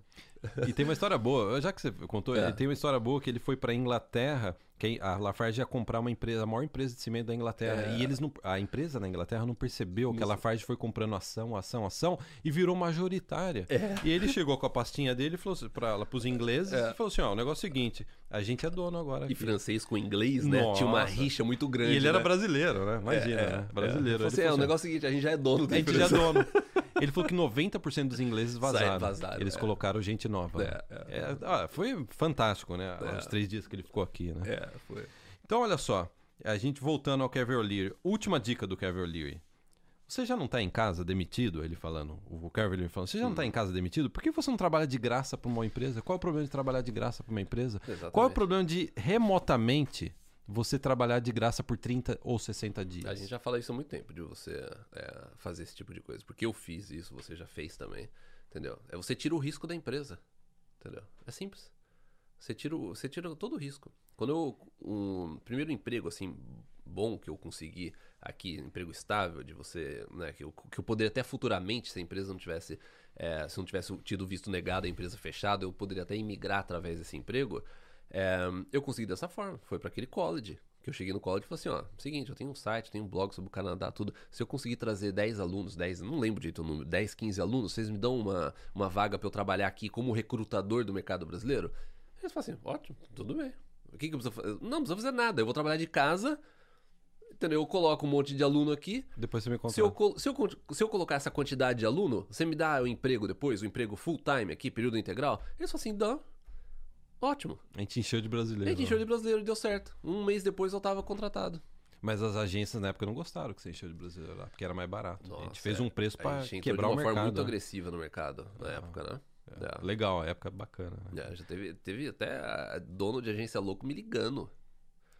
[SPEAKER 1] E tem uma história boa. Já que você contou,
[SPEAKER 2] É.
[SPEAKER 1] ele tem uma história boa que ele foi pra Inglaterra. Que a Lafarge ia comprar uma empresa, a maior empresa de cimento da Inglaterra.
[SPEAKER 2] É.
[SPEAKER 1] E eles não, a empresa na Inglaterra não percebeu que a
[SPEAKER 2] Isso.
[SPEAKER 1] Lafarge foi comprando ação, ação, ação e virou majoritária. E ele chegou com a pastinha dele e falou assim, pra ela, pros ingleses
[SPEAKER 2] É.
[SPEAKER 1] e falou assim: ó, o negócio é o seguinte, a gente é dono agora.
[SPEAKER 2] E
[SPEAKER 1] aqui."
[SPEAKER 2] francês com inglês, né? Tinha uma
[SPEAKER 1] Nossa.
[SPEAKER 2] rixa muito grande.
[SPEAKER 1] E ele era
[SPEAKER 2] né?
[SPEAKER 1] brasileiro, né? Imagina,
[SPEAKER 2] É,
[SPEAKER 1] né?
[SPEAKER 2] é,
[SPEAKER 1] Brasileiro.
[SPEAKER 2] É,
[SPEAKER 1] Ele falou
[SPEAKER 2] é, o
[SPEAKER 1] assim,
[SPEAKER 2] negócio é o seguinte, a gente já é dono da
[SPEAKER 1] A gente já é
[SPEAKER 2] empresa.
[SPEAKER 1] dono. [laughs] Ele falou que 90% dos ingleses vazaram.
[SPEAKER 2] vazaram,
[SPEAKER 1] Eles
[SPEAKER 2] é.
[SPEAKER 1] colocaram gente nova.
[SPEAKER 2] É,
[SPEAKER 1] É, ah, foi fantástico, né?
[SPEAKER 2] É.
[SPEAKER 1] Os três dias que ele ficou aqui, né?
[SPEAKER 2] É, foi.
[SPEAKER 1] Então, olha só. A gente voltando ao Kevin O'Leary. Última dica do Kevin O'Leary. Você já não tá em casa demitido? Ele falando. O Kevin O'Leary falando. Você já não
[SPEAKER 2] Hum.
[SPEAKER 1] tá em casa demitido? Por que você não trabalha de graça para uma empresa? Qual é o problema de trabalhar de graça para uma empresa?
[SPEAKER 2] Exatamente.
[SPEAKER 1] Qual é o problema de remotamente você trabalhar de graça por 30 ou 60 dias?
[SPEAKER 2] A gente já fala isso há muito tempo, de você é, fazer esse tipo de coisa. Porque eu fiz isso, você já fez também. Entendeu? É você tira o risco da empresa. Entendeu? É simples. Você tira, você tira todo o risco. Quando eu. Um primeiro emprego, assim, bom que eu consegui aqui, emprego estável, de você. Né, que, eu, que eu poderia até futuramente, se a empresa não tivesse. é, se não tivesse tido visto negado, a empresa fechada, eu poderia até imigrar através desse emprego. É, eu consegui dessa forma. Foi para aquele college. Que eu cheguei no college e falei assim: ó, seguinte, eu tenho um site, tenho um blog sobre o Canadá, tudo. Se eu conseguir trazer 10 alunos, 10, não lembro direito o número, 10, 15 alunos, vocês me dão uma, uma vaga para eu trabalhar aqui como recrutador do mercado brasileiro? Eles falam assim: ótimo, tudo bem. O que, que eu preciso fazer? Não, não precisa fazer nada. Eu vou trabalhar de casa, entendeu? Eu coloco um monte de aluno aqui.
[SPEAKER 1] Depois você me conta.
[SPEAKER 2] Se eu, se, eu, se eu colocar essa quantidade de aluno, você me dá o emprego depois, o emprego full time aqui, período integral? Eles falam assim: dá. Ótimo.
[SPEAKER 1] A gente encheu de brasileiro.
[SPEAKER 2] a gente encheu de brasileiro e deu certo. Um mês depois eu tava contratado.
[SPEAKER 1] Mas as agências na época não gostaram que você encheu de brasileiro lá, porque era mais barato. a gente
[SPEAKER 2] Nossa,
[SPEAKER 1] fez
[SPEAKER 2] é.
[SPEAKER 1] um preço
[SPEAKER 2] A
[SPEAKER 1] pra
[SPEAKER 2] gente entrou
[SPEAKER 1] quebrar
[SPEAKER 2] de
[SPEAKER 1] o
[SPEAKER 2] uma
[SPEAKER 1] mercado.
[SPEAKER 2] forma muito
[SPEAKER 1] né?
[SPEAKER 2] agressiva no mercado na época, né? É.
[SPEAKER 1] Legal, a época bacana. né?
[SPEAKER 2] É, já teve, teve até a- dono de agência louco me ligando.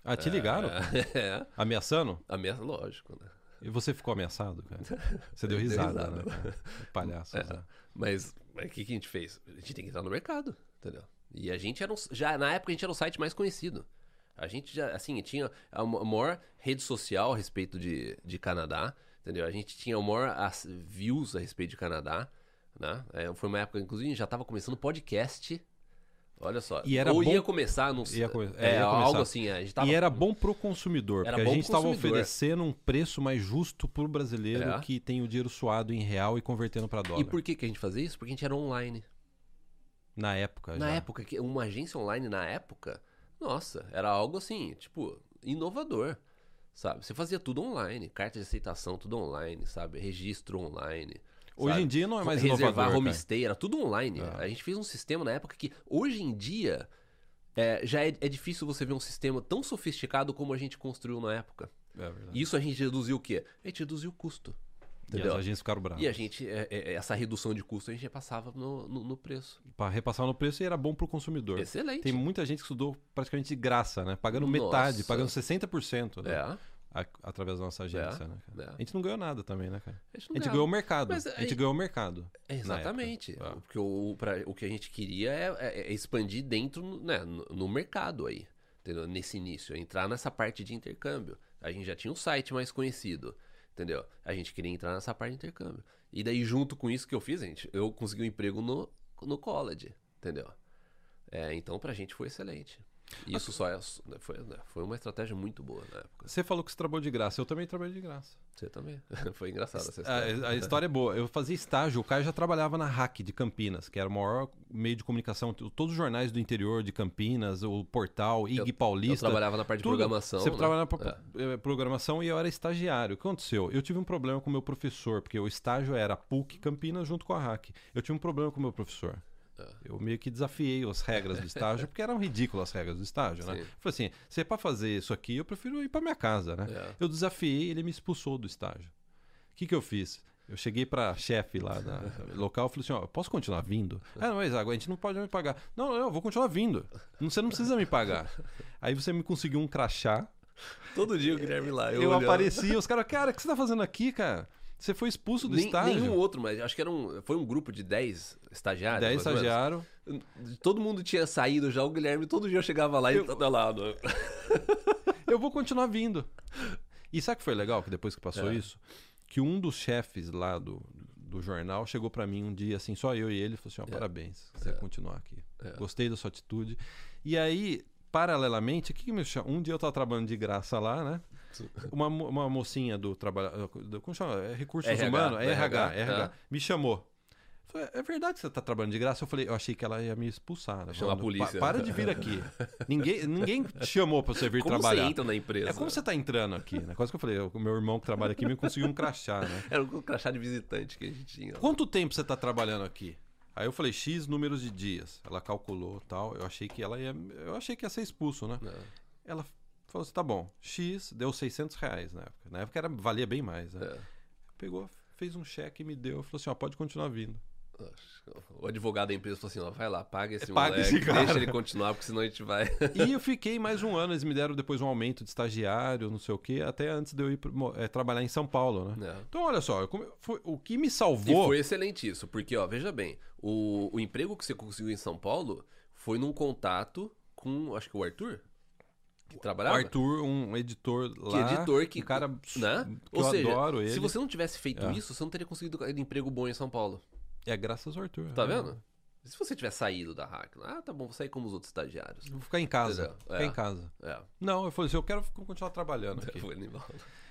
[SPEAKER 1] Ah, te ligaram?
[SPEAKER 2] É. [laughs]
[SPEAKER 1] Ameaçando?
[SPEAKER 2] Ameaça, lógico, né?
[SPEAKER 1] E você ficou ameaçado, cara? [laughs] Você deu risada,
[SPEAKER 2] risada.
[SPEAKER 1] né? Palhaço.
[SPEAKER 2] É.
[SPEAKER 1] né?
[SPEAKER 2] Mas mas o que, que a gente fez? A gente tem que entrar no mercado, entendeu? E a gente era um, já na época a gente era o site mais conhecido. A gente já, assim, tinha a ma- maior rede social a respeito de, de Canadá, entendeu? A gente tinha o maior as- views a respeito de Canadá, né? É, foi uma época, inclusive, a gente já estava começando podcast. Olha só.
[SPEAKER 1] E era
[SPEAKER 2] Ou
[SPEAKER 1] bom-
[SPEAKER 2] ia começar, não sei.
[SPEAKER 1] Ia come-
[SPEAKER 2] é,
[SPEAKER 1] é,
[SPEAKER 2] algo assim. é, A gente tava...
[SPEAKER 1] E era bom pro consumidor,
[SPEAKER 2] Era
[SPEAKER 1] porque a gente estava oferecendo um preço mais justo pro brasileiro
[SPEAKER 2] É.
[SPEAKER 1] que tem o dinheiro suado em real e convertendo para dólar.
[SPEAKER 2] E por que, que a gente fazia isso? Porque a gente era online.
[SPEAKER 1] Na época
[SPEAKER 2] Na
[SPEAKER 1] já.
[SPEAKER 2] época, que uma agência online na época, nossa, era algo assim, tipo, inovador. Sabe? Você fazia tudo online, carta de aceitação, tudo online, sabe? Registro online.
[SPEAKER 1] Hoje
[SPEAKER 2] sabe?
[SPEAKER 1] em dia não é mais
[SPEAKER 2] Reservar
[SPEAKER 1] inovador, cara.
[SPEAKER 2] homestay, era tudo online. A gente fez um sistema na época que, hoje em dia, é, já é, é difícil você ver um sistema tão sofisticado como a gente construiu na época.
[SPEAKER 1] É verdade.
[SPEAKER 2] Isso a gente reduziu o quê? A gente reduziu o custo.
[SPEAKER 1] E
[SPEAKER 2] Entendeu?
[SPEAKER 1] as agências ficaram bravas.
[SPEAKER 2] E a gente, é, é, essa redução de custo a gente repassava no, no, no preço.
[SPEAKER 1] Para repassar no preço e era bom pro consumidor.
[SPEAKER 2] Excelente.
[SPEAKER 1] Tem muita gente que estudou praticamente de graça, né? Pagando
[SPEAKER 2] Nossa.
[SPEAKER 1] metade, pagando 60% né?
[SPEAKER 2] É,
[SPEAKER 1] a- através da nossa agência,
[SPEAKER 2] É,
[SPEAKER 1] né?
[SPEAKER 2] é.
[SPEAKER 1] A gente não ganhou nada também, né, cara?
[SPEAKER 2] a gente,
[SPEAKER 1] A gente ganhou o mercado.
[SPEAKER 2] Mas
[SPEAKER 1] a gente
[SPEAKER 2] aí-
[SPEAKER 1] ganhou o mercado.
[SPEAKER 2] Exatamente. Porque o, pra- o que a gente queria é, é- é expandir dentro, né, no, no mercado aí. Entendeu? Nesse início. Entrar nessa parte de intercâmbio. A gente já tinha um site mais conhecido. Entendeu? A gente queria entrar nessa parte de intercâmbio. E daí, junto com isso que eu fiz, gente, eu consegui um emprego no, no college. Entendeu? É, então, pra gente foi excelente. Isso só é, foi, foi uma estratégia muito boa na época.
[SPEAKER 1] Você falou que você trabalhou de graça. Eu também trabalhei de graça.
[SPEAKER 2] Você também. [laughs] foi engraçado essa história.
[SPEAKER 1] A, a história é boa. Eu fazia estágio, o Caio já trabalhava na RAC de Campinas, que era o maior meio de comunicação. Todos os jornais do interior de Campinas, o portal, IG
[SPEAKER 2] Eu
[SPEAKER 1] Paulista.
[SPEAKER 2] trabalhava na parte de
[SPEAKER 1] tudo.
[SPEAKER 2] programação.
[SPEAKER 1] Você
[SPEAKER 2] né?
[SPEAKER 1] trabalhava na
[SPEAKER 2] É.
[SPEAKER 1] eh, programação e eu era estagiário. O que aconteceu? Eu tive um problema com o meu professor, porque o estágio era PUC Campinas junto com a RAC. Eu tive um problema com o meu professor.
[SPEAKER 2] É.
[SPEAKER 1] Eu meio que desafiei as regras do estágio, porque eram ridículas as regras do estágio, né?
[SPEAKER 2] Sim.
[SPEAKER 1] Eu falei assim, se é pra fazer isso aqui, eu prefiro ir pra minha casa, né?
[SPEAKER 2] É.
[SPEAKER 1] Eu desafiei, ele me expulsou do estágio. O que que eu fiz? Eu cheguei pra chefe lá da [laughs] local e falei assim, ó, posso continuar vindo? Ah, mas agora a gente não pode me pagar. Não, não, eu vou continuar vindo. Você não precisa me pagar. Aí você me conseguiu um crachá,
[SPEAKER 2] Todo dia o Guilherme lá.
[SPEAKER 1] eu,
[SPEAKER 2] olhando.
[SPEAKER 1] apareci, os caras, cara, o que você tá fazendo aqui, cara? Você foi expulso do
[SPEAKER 2] Nem,
[SPEAKER 1] estágio.
[SPEAKER 2] nenhum outro, mas acho que era um, foi um grupo de 10 estagiários.
[SPEAKER 1] 10
[SPEAKER 2] mais ou menos.
[SPEAKER 1] estagiários.
[SPEAKER 2] Todo mundo tinha saído já, o Guilherme todo dia eu chegava lá
[SPEAKER 1] Eu-
[SPEAKER 2] e tava lá. no- [laughs]
[SPEAKER 1] Eu vou continuar vindo. E sabe o que foi legal? Que depois que passou
[SPEAKER 2] É.
[SPEAKER 1] isso, que um dos chefes lá do, do jornal chegou pra mim um dia, assim, só eu e ele, e falou assim: ó,
[SPEAKER 2] É.
[SPEAKER 1] parabéns, você
[SPEAKER 2] É.
[SPEAKER 1] continuar aqui.
[SPEAKER 2] É.
[SPEAKER 1] Gostei da sua atitude. E aí, paralelamente, o que, que me chama? Um dia eu tava trabalhando de graça lá, né? Uma, uma mocinha do trabalho. do- Como chama? É recursos
[SPEAKER 2] RH,
[SPEAKER 1] humanos? É RH,
[SPEAKER 2] RH,
[SPEAKER 1] RH.
[SPEAKER 2] tá.
[SPEAKER 1] Me chamou. Falei, é verdade que você tá trabalhando de graça? Eu falei, eu achei que ela ia me expulsar. Né?
[SPEAKER 2] Chamar a polícia.
[SPEAKER 1] "Pa- para de vir aqui. [laughs] ninguém, ninguém te chamou pra você vir
[SPEAKER 2] Como
[SPEAKER 1] trabalhar.
[SPEAKER 2] você entra na empresa?
[SPEAKER 1] É como você tá entrando aqui, né? Quase que eu falei, o meu irmão que trabalha aqui me conseguiu um crachá, né? [laughs]
[SPEAKER 2] Era o crachá de visitante que a gente tinha.
[SPEAKER 1] Quanto tempo você tá trabalhando aqui? Aí eu falei, X números de dias. Ela calculou tal. Eu achei que ela ia. Eu achei que ia ser expulso, né?
[SPEAKER 2] Não.
[SPEAKER 1] Ela falou assim: tá bom, X deu 600 reais na época. Na época era, valia bem mais, né?
[SPEAKER 2] É.
[SPEAKER 1] Pegou, fez um cheque e me deu. Falou assim: ó, pode continuar vindo.
[SPEAKER 2] O advogado da empresa falou assim: ó, vai lá, paga esse
[SPEAKER 1] Paga
[SPEAKER 2] moleque,
[SPEAKER 1] esse
[SPEAKER 2] deixa ele continuar, porque senão a gente vai. [laughs]
[SPEAKER 1] E eu fiquei mais um ano. Eles me deram depois um aumento de estagiário, não sei o quê, até antes de eu ir eh, trabalhar em São Paulo, né?
[SPEAKER 2] É.
[SPEAKER 1] Então, olha só, eu foi- o que me
[SPEAKER 2] E
[SPEAKER 1] salvou.
[SPEAKER 2] foi excelente isso, porque, ó, veja bem, o, o emprego que você conseguiu em São Paulo foi num contato com, acho que o Arthur, que
[SPEAKER 1] O
[SPEAKER 2] trabalhava.
[SPEAKER 1] Arthur, um editor lá.
[SPEAKER 2] editor que-
[SPEAKER 1] Um cara
[SPEAKER 2] né?
[SPEAKER 1] que
[SPEAKER 2] Ou
[SPEAKER 1] eu
[SPEAKER 2] seja,
[SPEAKER 1] adoro ele.
[SPEAKER 2] se você não tivesse feito
[SPEAKER 1] É.
[SPEAKER 2] isso, você não teria conseguido um emprego bom em São Paulo.
[SPEAKER 1] É graças ao Arthur.
[SPEAKER 2] Tá
[SPEAKER 1] né?
[SPEAKER 2] vendo? Se você tivesse saído da hack, ah, tá bom, vou sair como os outros estagiários.
[SPEAKER 1] Vou ficar em casa.
[SPEAKER 2] Entendeu?
[SPEAKER 1] Ficar
[SPEAKER 2] É.
[SPEAKER 1] em casa.
[SPEAKER 2] É,
[SPEAKER 1] Não, eu falei assim, eu quero continuar trabalhando [laughs] aqui.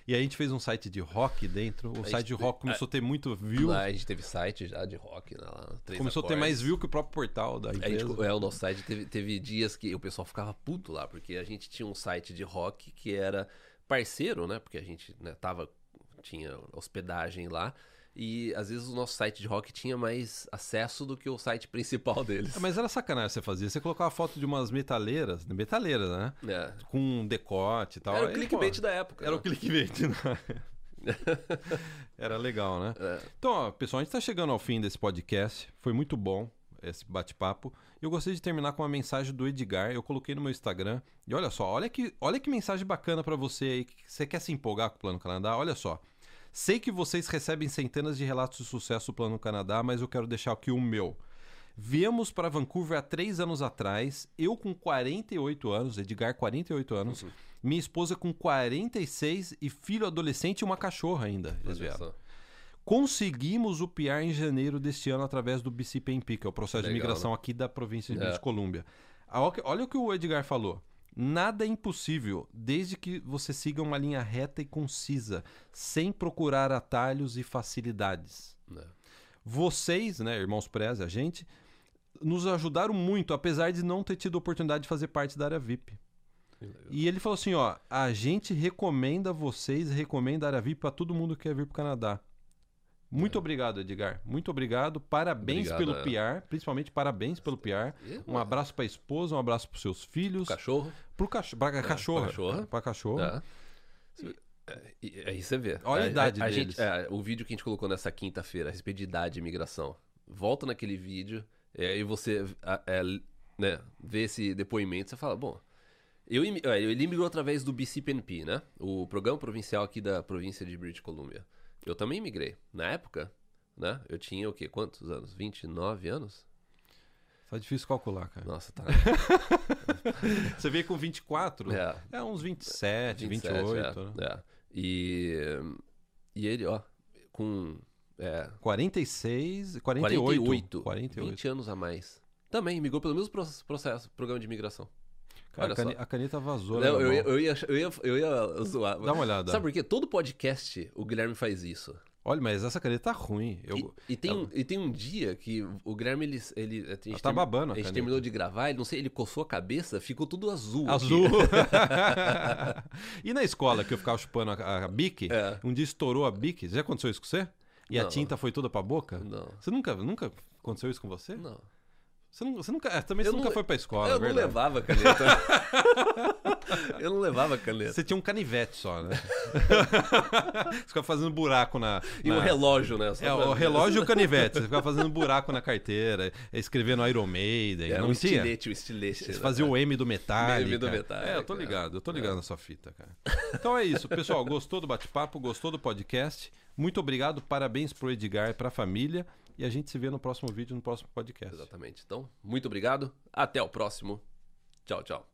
[SPEAKER 1] E aí a gente fez um site de rock dentro. O site de rock começou a ter muito view.
[SPEAKER 2] Lá a gente teve site já de rock, né, lá,
[SPEAKER 1] Começou a ter mais view que o próprio portal da
[SPEAKER 2] A gente,
[SPEAKER 1] empresa.
[SPEAKER 2] é, o nosso site teve, teve dias que o pessoal ficava puto lá, porque a gente tinha um site de rock que era parceiro, né? Porque a gente né, tava, tinha hospedagem lá. E às vezes o nosso site de rock tinha mais acesso do que o site [laughs] principal deles.
[SPEAKER 1] É, Mas era sacanagem você fazia. Você colocava foto de umas metaleiras, metaleiras, né?
[SPEAKER 2] É.
[SPEAKER 1] Com um decote e tal.
[SPEAKER 2] Era o clickbait
[SPEAKER 1] pô,
[SPEAKER 2] da época.
[SPEAKER 1] Era o
[SPEAKER 2] né?
[SPEAKER 1] clickbait, [laughs] né? Era legal, né?
[SPEAKER 2] É.
[SPEAKER 1] Então, ó, pessoal, a gente tá chegando ao fim desse podcast. Foi muito bom esse bate-papo. Eu gostaria de terminar com uma mensagem do Edgar. Eu coloquei no meu Instagram. E olha só, olha que, olha que mensagem bacana pra você aí. que Você quer se empolgar com o Plano Canadá? Olha só. Sei que vocês recebem centenas de relatos de sucesso do Plano Canadá, mas eu quero deixar aqui o meu. Viemos para Vancouver há três anos atrás, eu com 48 anos, Edgar 48 anos, minha esposa com 46 e filho adolescente e uma cachorra ainda. Eles vieram. Conseguimos o PR em janeiro deste ano através do BCPMP, que é o processo de
[SPEAKER 2] Legal,
[SPEAKER 1] migração aqui da província de
[SPEAKER 2] É.
[SPEAKER 1] British Columbia. Ah, Olha o que o Edgar falou. Nada é impossível desde que você siga uma linha reta e concisa, sem procurar atalhos e facilidades.
[SPEAKER 2] É.
[SPEAKER 1] Vocês, né, irmãos Preze, a gente, nos ajudaram muito, apesar de não ter tido oportunidade de fazer parte da área VIP. E ele falou assim, ó, a gente recomenda vocês, recomenda a área VIP para todo mundo que quer vir para o Canadá. Muito obrigado, Edgar. Muito obrigado. Parabéns pelo
[SPEAKER 2] é.
[SPEAKER 1] PR, principalmente parabéns pelo PR. Um abraço para a esposa, um abraço para seus filhos,
[SPEAKER 2] o cachorro.
[SPEAKER 1] pro cachorro, pra cachorra,
[SPEAKER 2] cachorra.
[SPEAKER 1] pra cachorra.
[SPEAKER 2] É. É, aí você vê.
[SPEAKER 1] Olha a, idade
[SPEAKER 2] a, a. Gente, é, o vídeo que a gente colocou nessa quinta-feira a respeito de idade e imigração. Volta naquele vídeo é, e você é, né, vê esse depoimento você fala, bom... Eu, ele imigrou através do BCPNP, né? O programa provincial aqui da província de British Columbia. Eu também imigrei. Na época, né? Eu tinha o quê? Quantos anos? 29 anos?
[SPEAKER 1] Tá difícil calcular, cara.
[SPEAKER 2] Nossa, tá. [laughs]
[SPEAKER 1] Você veio com 24?
[SPEAKER 2] É.
[SPEAKER 1] É uns 27, 27 28.
[SPEAKER 2] É, né? é. E, e ele, ó, com. É,
[SPEAKER 1] 46, 48.
[SPEAKER 2] 48. 48. 20 anos a mais. Também, migrou pelo mesmo processo, programa de imigração.
[SPEAKER 1] Cara, a caneta vazou.
[SPEAKER 2] Não, eu, ia, eu, ia, eu, ia, eu ia zoar.
[SPEAKER 1] Dá uma olhada.
[SPEAKER 2] Sabe por quê? Todo podcast o Guilherme faz isso.
[SPEAKER 1] Olha, mas essa caneta tá ruim. Eu...
[SPEAKER 2] E, e tem, um, e tem um dia que o Guilherme, ele. ele a gente
[SPEAKER 1] tá babando.
[SPEAKER 2] A, a gente terminou de gravar, ele não sei, ele coçou a cabeça, ficou tudo azul.
[SPEAKER 1] Azul. [laughs] [laughs] e na escola que eu ficava chupando a, a bique, é. um dia estourou a bique. Já aconteceu isso com você? E não. a tinta foi toda pra boca?
[SPEAKER 2] Não.
[SPEAKER 1] Você nunca, nunca aconteceu isso com você?
[SPEAKER 2] Não.
[SPEAKER 1] Você, não, você nunca. É, também você nunca foi pra escola,
[SPEAKER 2] Eu
[SPEAKER 1] é
[SPEAKER 2] não levava caneta. [laughs] eu não levava caneta.
[SPEAKER 1] Você tinha um canivete só, né? [laughs] você ficava fazendo buraco na.
[SPEAKER 2] E
[SPEAKER 1] na...
[SPEAKER 2] um relógio, né?
[SPEAKER 1] Só é, o relógio e o [laughs] canivete. Você ficava fazendo buraco na carteira, escrevendo Iron Maiden.
[SPEAKER 2] Era
[SPEAKER 1] não
[SPEAKER 2] um
[SPEAKER 1] tinha?
[SPEAKER 2] estilete, o um estilete.
[SPEAKER 1] Você fazia o M do metal.
[SPEAKER 2] M do metal.
[SPEAKER 1] É, eu tô ligado, eu tô ligado é. na sua fita, cara. Então é isso, pessoal. Gostou do bate-papo? Gostou do podcast? Muito obrigado, parabéns pro Edgar e pra família. E a gente se vê no próximo vídeo, no próximo podcast.
[SPEAKER 2] Exatamente. Então, muito obrigado. Até o próximo. Tchau, tchau.